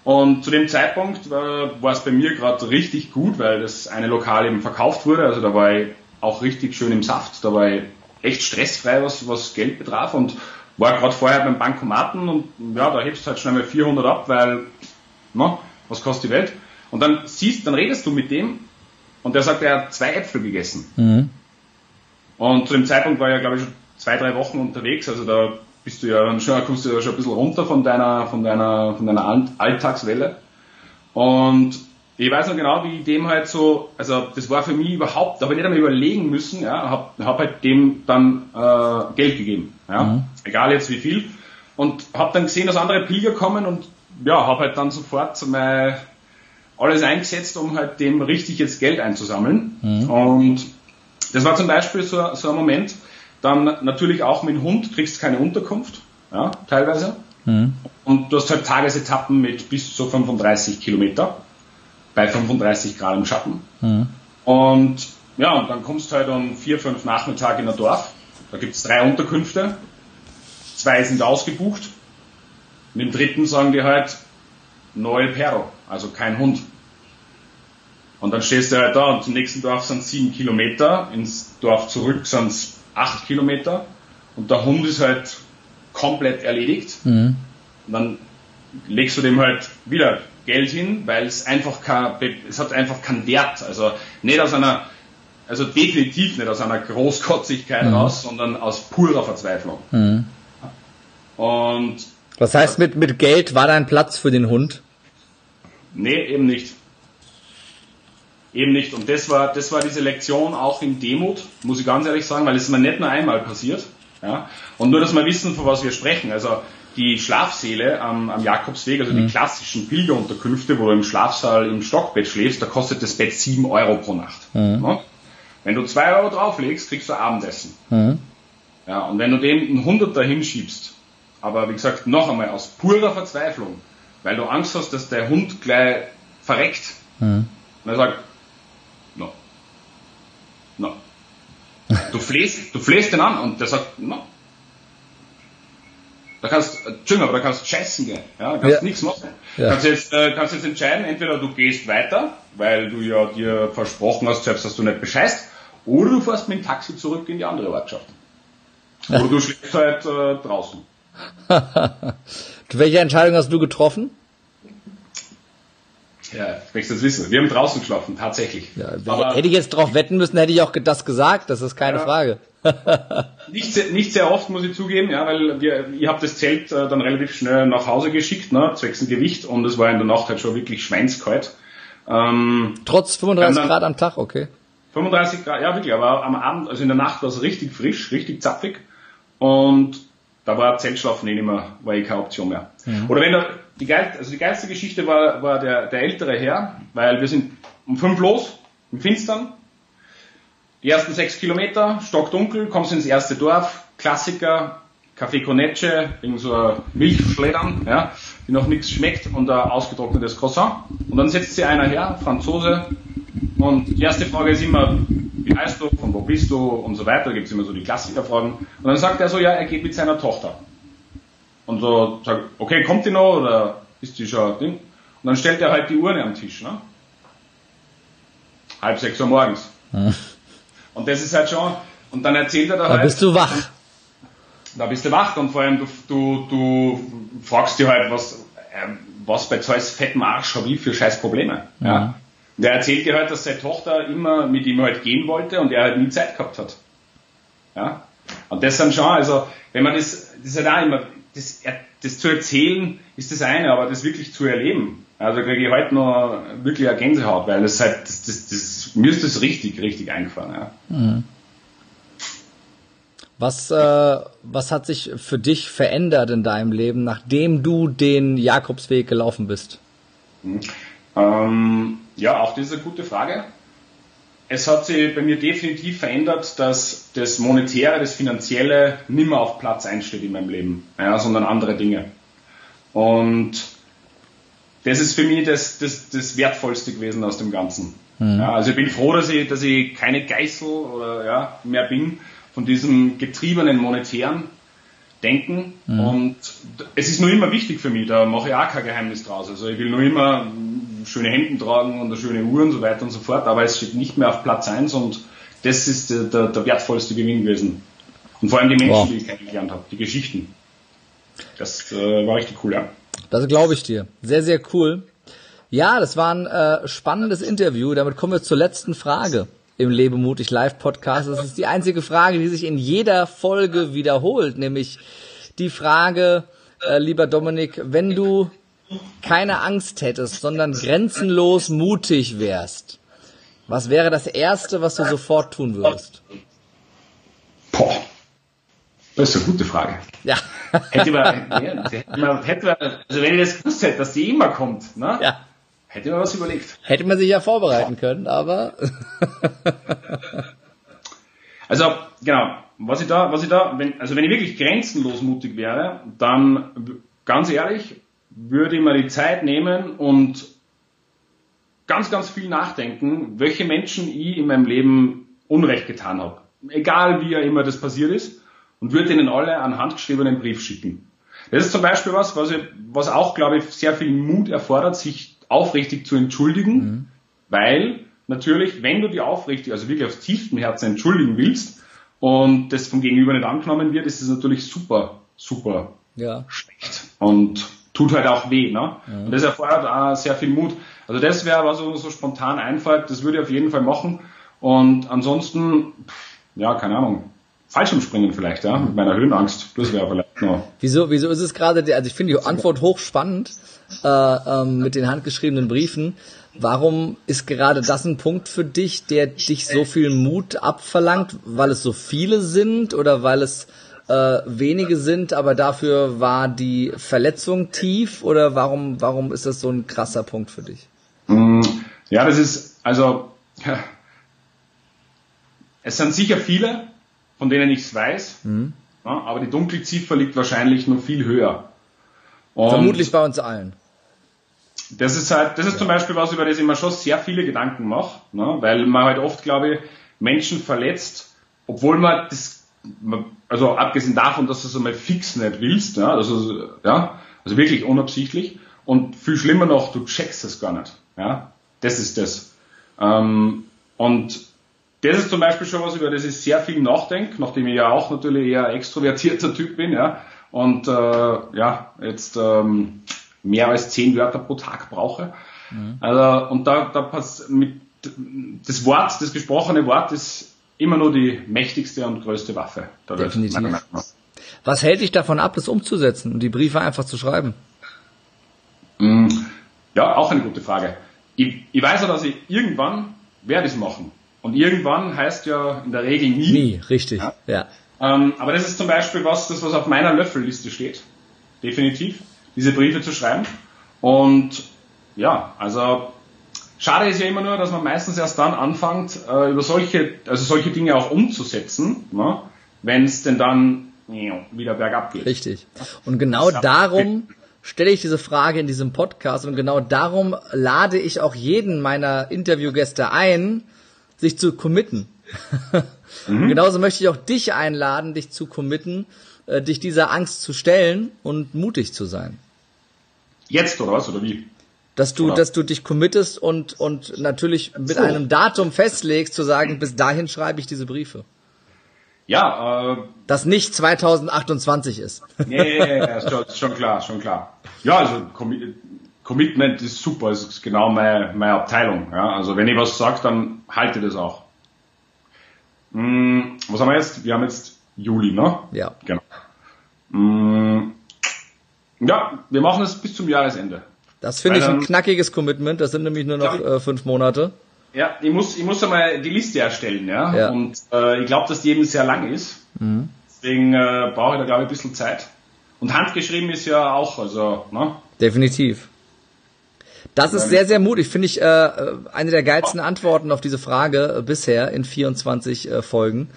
Und zu dem Zeitpunkt war, war es bei mir gerade richtig gut, weil das eine Lokal eben verkauft wurde. Also da war ich auch richtig schön im Saft. Da war ich echt stressfrei, was, was Geld betraf und war gerade vorher beim Bankomaten und ja, da hebst du halt schnell mal 400 ab, weil, na, was kostet die Welt? Und dann siehst, dann redest du mit dem und der sagt, er hat zwei Äpfel gegessen. Mhm. Und zu dem Zeitpunkt war er, glaube ich, schon zwei, drei Wochen unterwegs, also da bist du ja schon, kommst du ja schon ein bisschen runter von deiner, von deiner, von deiner Alltagswelle. Und ich weiß noch genau, wie ich dem halt so, also das war für mich überhaupt, da habe ich nicht einmal überlegen müssen, ja, habe hab halt dem dann äh, Geld gegeben, ja, mhm. egal jetzt wie viel. Und habe dann gesehen, dass andere Pilger kommen und ja, habe halt dann sofort mein, alles eingesetzt, um halt dem richtig jetzt Geld einzusammeln. Mhm. Und das war zum Beispiel so, so ein Moment, dann natürlich auch mit dem Hund kriegst du keine Unterkunft, ja, teilweise. Mhm. Und du hast halt Tagesetappen mit bis zu 35 Kilometer bei 35 Grad im Schatten. Mhm. Und ja, und dann kommst du halt um vier, fünf Nachmittag in ein Dorf. Da gibt es drei Unterkünfte. Zwei sind ausgebucht. Und im dritten sagen die halt Noel Perro, also kein Hund. Und dann stehst du halt da und zum nächsten Dorf sind sieben Kilometer, ins Dorf zurück sind es acht Kilometer und der Hund ist halt komplett erledigt. Mhm. Und dann legst du dem halt wieder Geld hin, weil es einfach kein, es hat einfach keinen Wert. Also nicht aus einer, also definitiv nicht aus einer Großkotzigkeit mhm. raus, sondern aus purer Verzweiflung. Mhm. Und was heißt mit, mit Geld war dein Platz für den Hund? Nee, eben nicht. Eben nicht. Und das war, das war diese Lektion auch in Demut, muss ich ganz ehrlich sagen, weil es ist mir nicht nur einmal passiert. Ja? Und nur, dass wir wissen, von was wir sprechen. Also die Schlafsäle am, am Jakobsweg, also mhm. die klassischen Pilgerunterkünfte, wo du im Schlafsaal im Stockbett schläfst, da kostet das Bett 7 Euro pro Nacht. Mhm. Ja? Wenn du 2 Euro drauflegst, kriegst du Abendessen. Mhm. Ja, und wenn du dem einen Hunderter hinschiebst, aber wie gesagt, noch einmal aus purer Verzweiflung, weil du Angst hast, dass der Hund gleich verreckt, mhm. und er sagt, no. Du flehst, du flehst den an und der sagt, no, da kannst, Entschuldigung, aber da kannst du scheißen gehen. Ja, da kannst ja. nichts machen. Ja. Kannst jetzt, äh, kannst jetzt entscheiden, entweder du gehst weiter, weil du ja dir versprochen hast, selbst dass du nicht bescheißt, oder du fährst mit dem Taxi zurück in die andere Ortschaft. Oder du schläfst halt äh, draußen. Welche Entscheidung hast du getroffen? Ja, du das wissen? Wir haben draußen geschlafen, tatsächlich. Ja, Aber, hätte ich jetzt drauf wetten müssen, hätte ich auch das gesagt. Das ist keine ja, Frage. nicht, sehr, nicht sehr oft, muss ich zugeben, ja, weil wir, ihr habt das Zelt äh, dann relativ schnell nach Hause geschickt, ne, zwecks dem Gewicht, und es war in der Nacht halt schon wirklich schweinskalt. Ähm, Trotz 35 dann, Grad am Tag, okay. 35 Grad, ja wirklich, aber am Abend, also in der Nacht war es richtig frisch, richtig zapfig, und da war Zeltschlafen eh nicht mehr, war eh keine Option mehr. Mhm. Oder wenn da, die, geil, also die geilste Geschichte war, war der, der ältere Herr, weil wir sind um fünf los, im Finstern, die ersten sechs Kilometer, stockdunkel, kommst ins erste Dorf, Klassiker, Kaffee Conecce, irgend so ein Milchschleddern, ja, die noch nichts schmeckt und ein ausgetrocknetes Croissant. Und dann setzt sie einer her, Franzose, und die erste Frage ist immer, wie heißt du, von wo bist du und so weiter, da gibt es immer so die Klassikerfragen. Und dann sagt er so, ja, er geht mit seiner Tochter. Und so sagt, okay, kommt die noch oder ist die schon? Und dann stellt er halt die Urne am Tisch, ne? halb sechs Uhr morgens. Hm. Und das ist halt schon, und dann erzählt er da, da halt. Da bist du wach. Da bist du wach und vor allem du, du, du fragst dir halt, was, äh, was bei einem fetten Arsch habe ich für scheiß Probleme. Mhm. Ja. Und er erzählt dir halt, dass seine Tochter immer mit ihm halt gehen wollte und er halt nie Zeit gehabt hat. Ja. Und das dann schon, also, wenn man das, das ist halt auch immer, das, das zu erzählen ist das eine, aber das wirklich zu erleben. Also kriege ich heute noch wirklich eine Gänsehaut, weil das halt, das, das, das, mir ist das richtig, richtig eingefahren, ja. Mhm. Was, äh, was hat sich für dich verändert in deinem Leben, nachdem du den Jakobsweg gelaufen bist? Mhm. Ähm, ja, auch das ist eine gute Frage. Es hat sich bei mir definitiv verändert, dass das Monetäre, das Finanzielle nimmer auf Platz einsteht in meinem Leben, ja, sondern andere Dinge. Und das ist für mich das, das, das Wertvollste gewesen aus dem Ganzen. Mhm. Ja, also ich bin froh, dass ich, dass ich keine Geißel oder ja, mehr bin von diesem getriebenen monetären Denken. Mhm. Und es ist nur immer wichtig für mich, da mache ich auch kein Geheimnis draus. Also ich will nur immer schöne Hemden tragen und eine schöne Uhr und so weiter und so fort, aber es steht nicht mehr auf Platz 1 und das ist der, der, der wertvollste Gewinn gewesen. Und vor allem die Menschen, wow. die ich kennengelernt habe, die Geschichten. Das äh, war richtig cool, ja. Das glaube ich dir. Sehr, sehr cool. Ja, das war ein äh, spannendes Interview. Damit kommen wir zur letzten Frage im Lebe mutig Live Podcast. Das ist die einzige Frage, die sich in jeder Folge wiederholt, nämlich die Frage, äh, lieber Dominik, wenn du keine Angst hättest, sondern grenzenlos mutig wärst, was wäre das Erste, was du sofort tun würdest? Boah, das ist eine gute Frage. Ja. Hätte man, hätte man, hätte man, also wenn ich das gewusst hätte, dass die immer kommt, ne? Ja. Hätte man was überlegt. Hätte man sich ja vorbereiten können, aber. also, genau. Was ich da, was ich da, wenn, also wenn ich wirklich grenzenlos mutig wäre, dann, ganz ehrlich, würde ich mir die Zeit nehmen und ganz, ganz viel nachdenken, welche Menschen ich in meinem Leben Unrecht getan habe. Egal wie ja immer das passiert ist. Und würde ihnen alle einen handgeschriebenen Brief schicken. Das ist zum Beispiel was, was, ich, was auch, glaube ich, sehr viel Mut erfordert, sich aufrichtig zu entschuldigen, mhm. weil natürlich, wenn du dir aufrichtig, also wirklich aus tiefstem Herzen entschuldigen willst und das vom Gegenüber nicht angenommen wird, ist es natürlich super, super ja. schlecht und tut halt auch weh. Ne? Mhm. Und das erfordert auch sehr viel Mut. Also das wäre, was so, so spontan einfällt, das würde ich auf jeden Fall machen. Und ansonsten, ja, keine Ahnung, Fallschirmspringen vielleicht, ja, mit meiner Höhenangst. Das wäre vielleicht noch. Wieso, wieso ist es gerade, also ich finde die Antwort hochspannend äh, ähm, mit den handgeschriebenen Briefen. Warum ist gerade das ein Punkt für dich, der dich so viel Mut abverlangt? Weil es so viele sind oder weil es äh, wenige sind, aber dafür war die Verletzung tief? Oder warum, warum ist das so ein krasser Punkt für dich? Mm, ja, das ist, also, es sind sicher viele, von denen ich es weiß, mhm. ja, aber die dunkle Ziffer liegt wahrscheinlich noch viel höher. Und Vermutlich bei uns allen. Das ist halt, das ist ja. zum Beispiel was, über das ich mir schon sehr viele Gedanken mache, ne? weil man halt oft, glaube ich, Menschen verletzt, obwohl man das, also abgesehen davon, dass du es einmal fix nicht willst, ja, also, ja, also wirklich unabsichtlich und viel schlimmer noch, du checkst es gar nicht, ja, das ist das. Ähm, und das ist zum Beispiel schon was, über das ich sehr viel nachdenke, nachdem ich ja auch natürlich eher extrovertierter Typ bin, ja, und äh, ja, jetzt ähm, mehr als zehn Wörter pro Tag brauche. Mhm. Also, und da, da passt mit das Wort, das gesprochene Wort ist immer nur die mächtigste und größte Waffe. Definitiv. Was hält dich davon ab, das umzusetzen und die Briefe einfach zu schreiben? Mm, ja, auch eine gute Frage. Ich, ich weiß ja, dass ich irgendwann werde es machen. Und irgendwann heißt ja in der Regel nie. Nie, richtig, ja. ja. Ähm, aber das ist zum Beispiel was, das was auf meiner Löffelliste steht. Definitiv diese Briefe zu schreiben. Und ja, also schade ist ja immer nur, dass man meistens erst dann anfängt, äh, über solche, also solche Dinge auch umzusetzen, ne, wenn es denn dann wieder bergab geht. Richtig. Und genau darum stelle ich diese Frage in diesem Podcast und genau darum lade ich auch jeden meiner Interviewgäste ein, sich zu committen. mhm. Genauso möchte ich auch dich einladen, dich zu committen, äh, dich dieser Angst zu stellen und mutig zu sein. Jetzt oder was oder wie? Dass du, Genau. dass du dich committest und, und natürlich mit So. einem Datum festlegst, zu sagen, bis dahin schreibe ich diese Briefe. Ja, äh, Das nicht 2028 ist. ja, ja, ist schon, schon klar, schon klar. Ja, also Commi- Commitment ist super, ist genau meine, meine Abteilung. Ja. Also wenn ich was sage, dann halte das auch. Hm, was haben wir jetzt? Wir haben jetzt Juli, ne? Ja. Genau. Hm, ja, wir machen es bis zum Jahresende. Das finde ich ein knackiges Commitment. Das sind nämlich nur noch äh, fünf Monate. Ja, ich muss, ich muss einmal die Liste erstellen, ja. Ja. Und äh, ich glaube, dass die eben sehr lang ist. Deswegen äh, brauche ich da, glaube ich, ein bisschen Zeit. Und handgeschrieben ist ja auch, also, ne? Definitiv. Das ist sehr, sehr mutig. Finde ich äh, äh, eine der geilsten Antworten auf diese Frage äh, bisher in 24 äh, Folgen.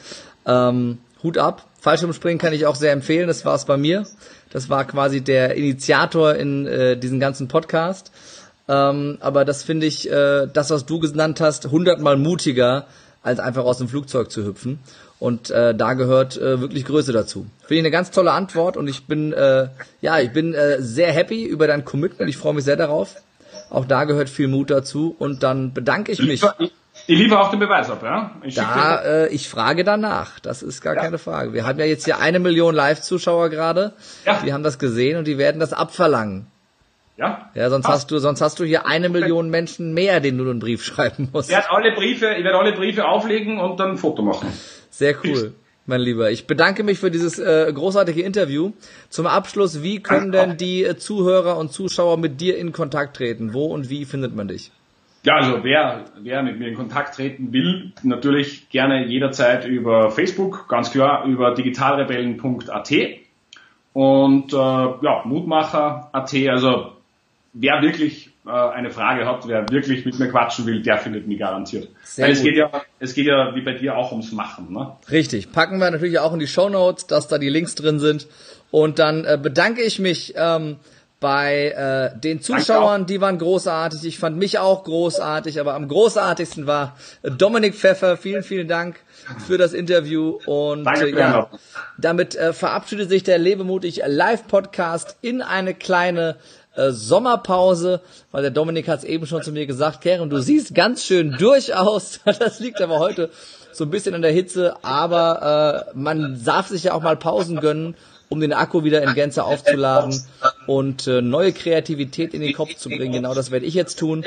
Ähm, Hut ab. Fallschirmspringen kann ich auch sehr empfehlen. Das war es bei mir. Das war quasi der Initiator in äh, diesen ganzen Podcast. Ähm, aber das finde ich, äh, das, was du genannt hast, hundertmal mutiger, als einfach aus dem Flugzeug zu hüpfen. Und äh, da gehört äh, wirklich Größe dazu. Finde ich eine ganz tolle Antwort und ich bin, äh, ja, ich bin äh, sehr happy über dein Commitment. Ich freue mich sehr darauf. Auch da gehört viel Mut dazu. Und dann bedanke ich mich. Ich, liefere auch den Beweis ab, ja? Ich Da, äh, ich frage danach. Das ist gar keine Frage. Wir haben ja jetzt hier eine Million Live-Zuschauer gerade. Ja. Die haben das gesehen und die werden das abverlangen. ja? Ja, sonst hast du, sonst hast du hier eine Million Menschen mehr, denen du einen Brief schreiben musst. Ich werde alle Briefe, ich werde alle Briefe auflegen und dann ein Foto machen. Sehr cool, mein Lieber. Ich bedanke mich für dieses äh, großartige Interview. Zum Abschluss, wie können denn die äh, Zuhörer und Zuschauer mit dir in Kontakt treten? Wo und wie findet man dich? Ja, also wer, wer mit mir in Kontakt treten will, natürlich gerne jederzeit über Facebook, ganz klar über digitalrebellen.at und äh, ja, Mutmacher.at, also wer wirklich äh, eine Frage hat, wer wirklich mit mir quatschen will, der findet mich garantiert. Sehr Weil es gut. geht ja, es geht ja wie bei dir auch ums Machen, ne? Richtig. Packen wir natürlich auch in die Show Notes, dass da die Links drin sind. Und dann äh, bedanke ich mich ähm, bei äh, den Zuschauern, die waren großartig. Ich fand mich auch großartig, aber am großartigsten war Dominik Pfeffer. Vielen, vielen Dank für das Interview. Und Danke äh, ja, damit äh, verabschiedet sich der Lebemutig Live Podcast in eine kleine äh, Sommerpause, weil der Dominik hat es eben schon zu mir gesagt, Karen, du siehst ganz schön durch aus. Das liegt aber heute so ein bisschen an der Hitze, aber äh, man darf sich ja auch mal Pausen gönnen, um den Akku wieder in Gänze aufzuladen und äh, neue Kreativität in den Kopf zu bringen. Genau das werde ich jetzt tun.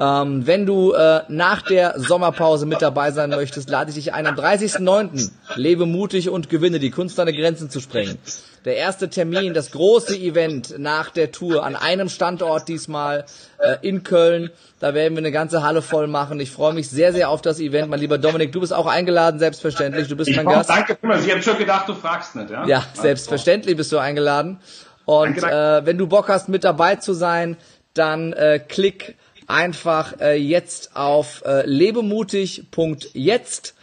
Ähm, wenn du äh, nach der Sommerpause mit dabei sein möchtest, lade ich dich ein am 30.09. Lebe mutig und gewinne, die Kunst deine Grenzen zu sprengen. Der erste Termin, das große Event nach der Tour an einem Standort diesmal äh, in Köln. Da werden wir eine ganze Halle voll machen. Ich freue mich sehr, sehr auf das Event. Mein lieber Dominik, du bist auch eingeladen, selbstverständlich. Du bist Ich mein Gast. danke. Ich habe schon gedacht, du fragst nicht, ja? Ja, selbstverständlich bist du eingeladen. Und äh, wenn du Bock hast, mit dabei zu sein, dann äh, klick einfach äh, jetzt auf äh, lebemutig.jetzt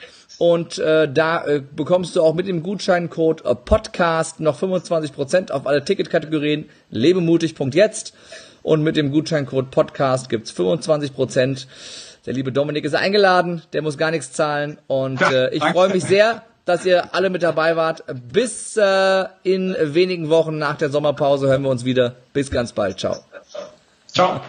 und äh, da äh, bekommst du auch mit dem Gutscheincode äh, Podcast noch 25% auf alle Ticketkategorien lebemutig.jetzt und mit dem Gutscheincode Podcast gibt's 25%. Der liebe Dominik ist eingeladen, der muss gar nichts zahlen und äh, ich freue mich sehr, dass ihr alle mit dabei wart. Bis äh, in wenigen Wochen nach der Sommerpause hören wir uns wieder. Bis ganz bald. Ciao. Ciao.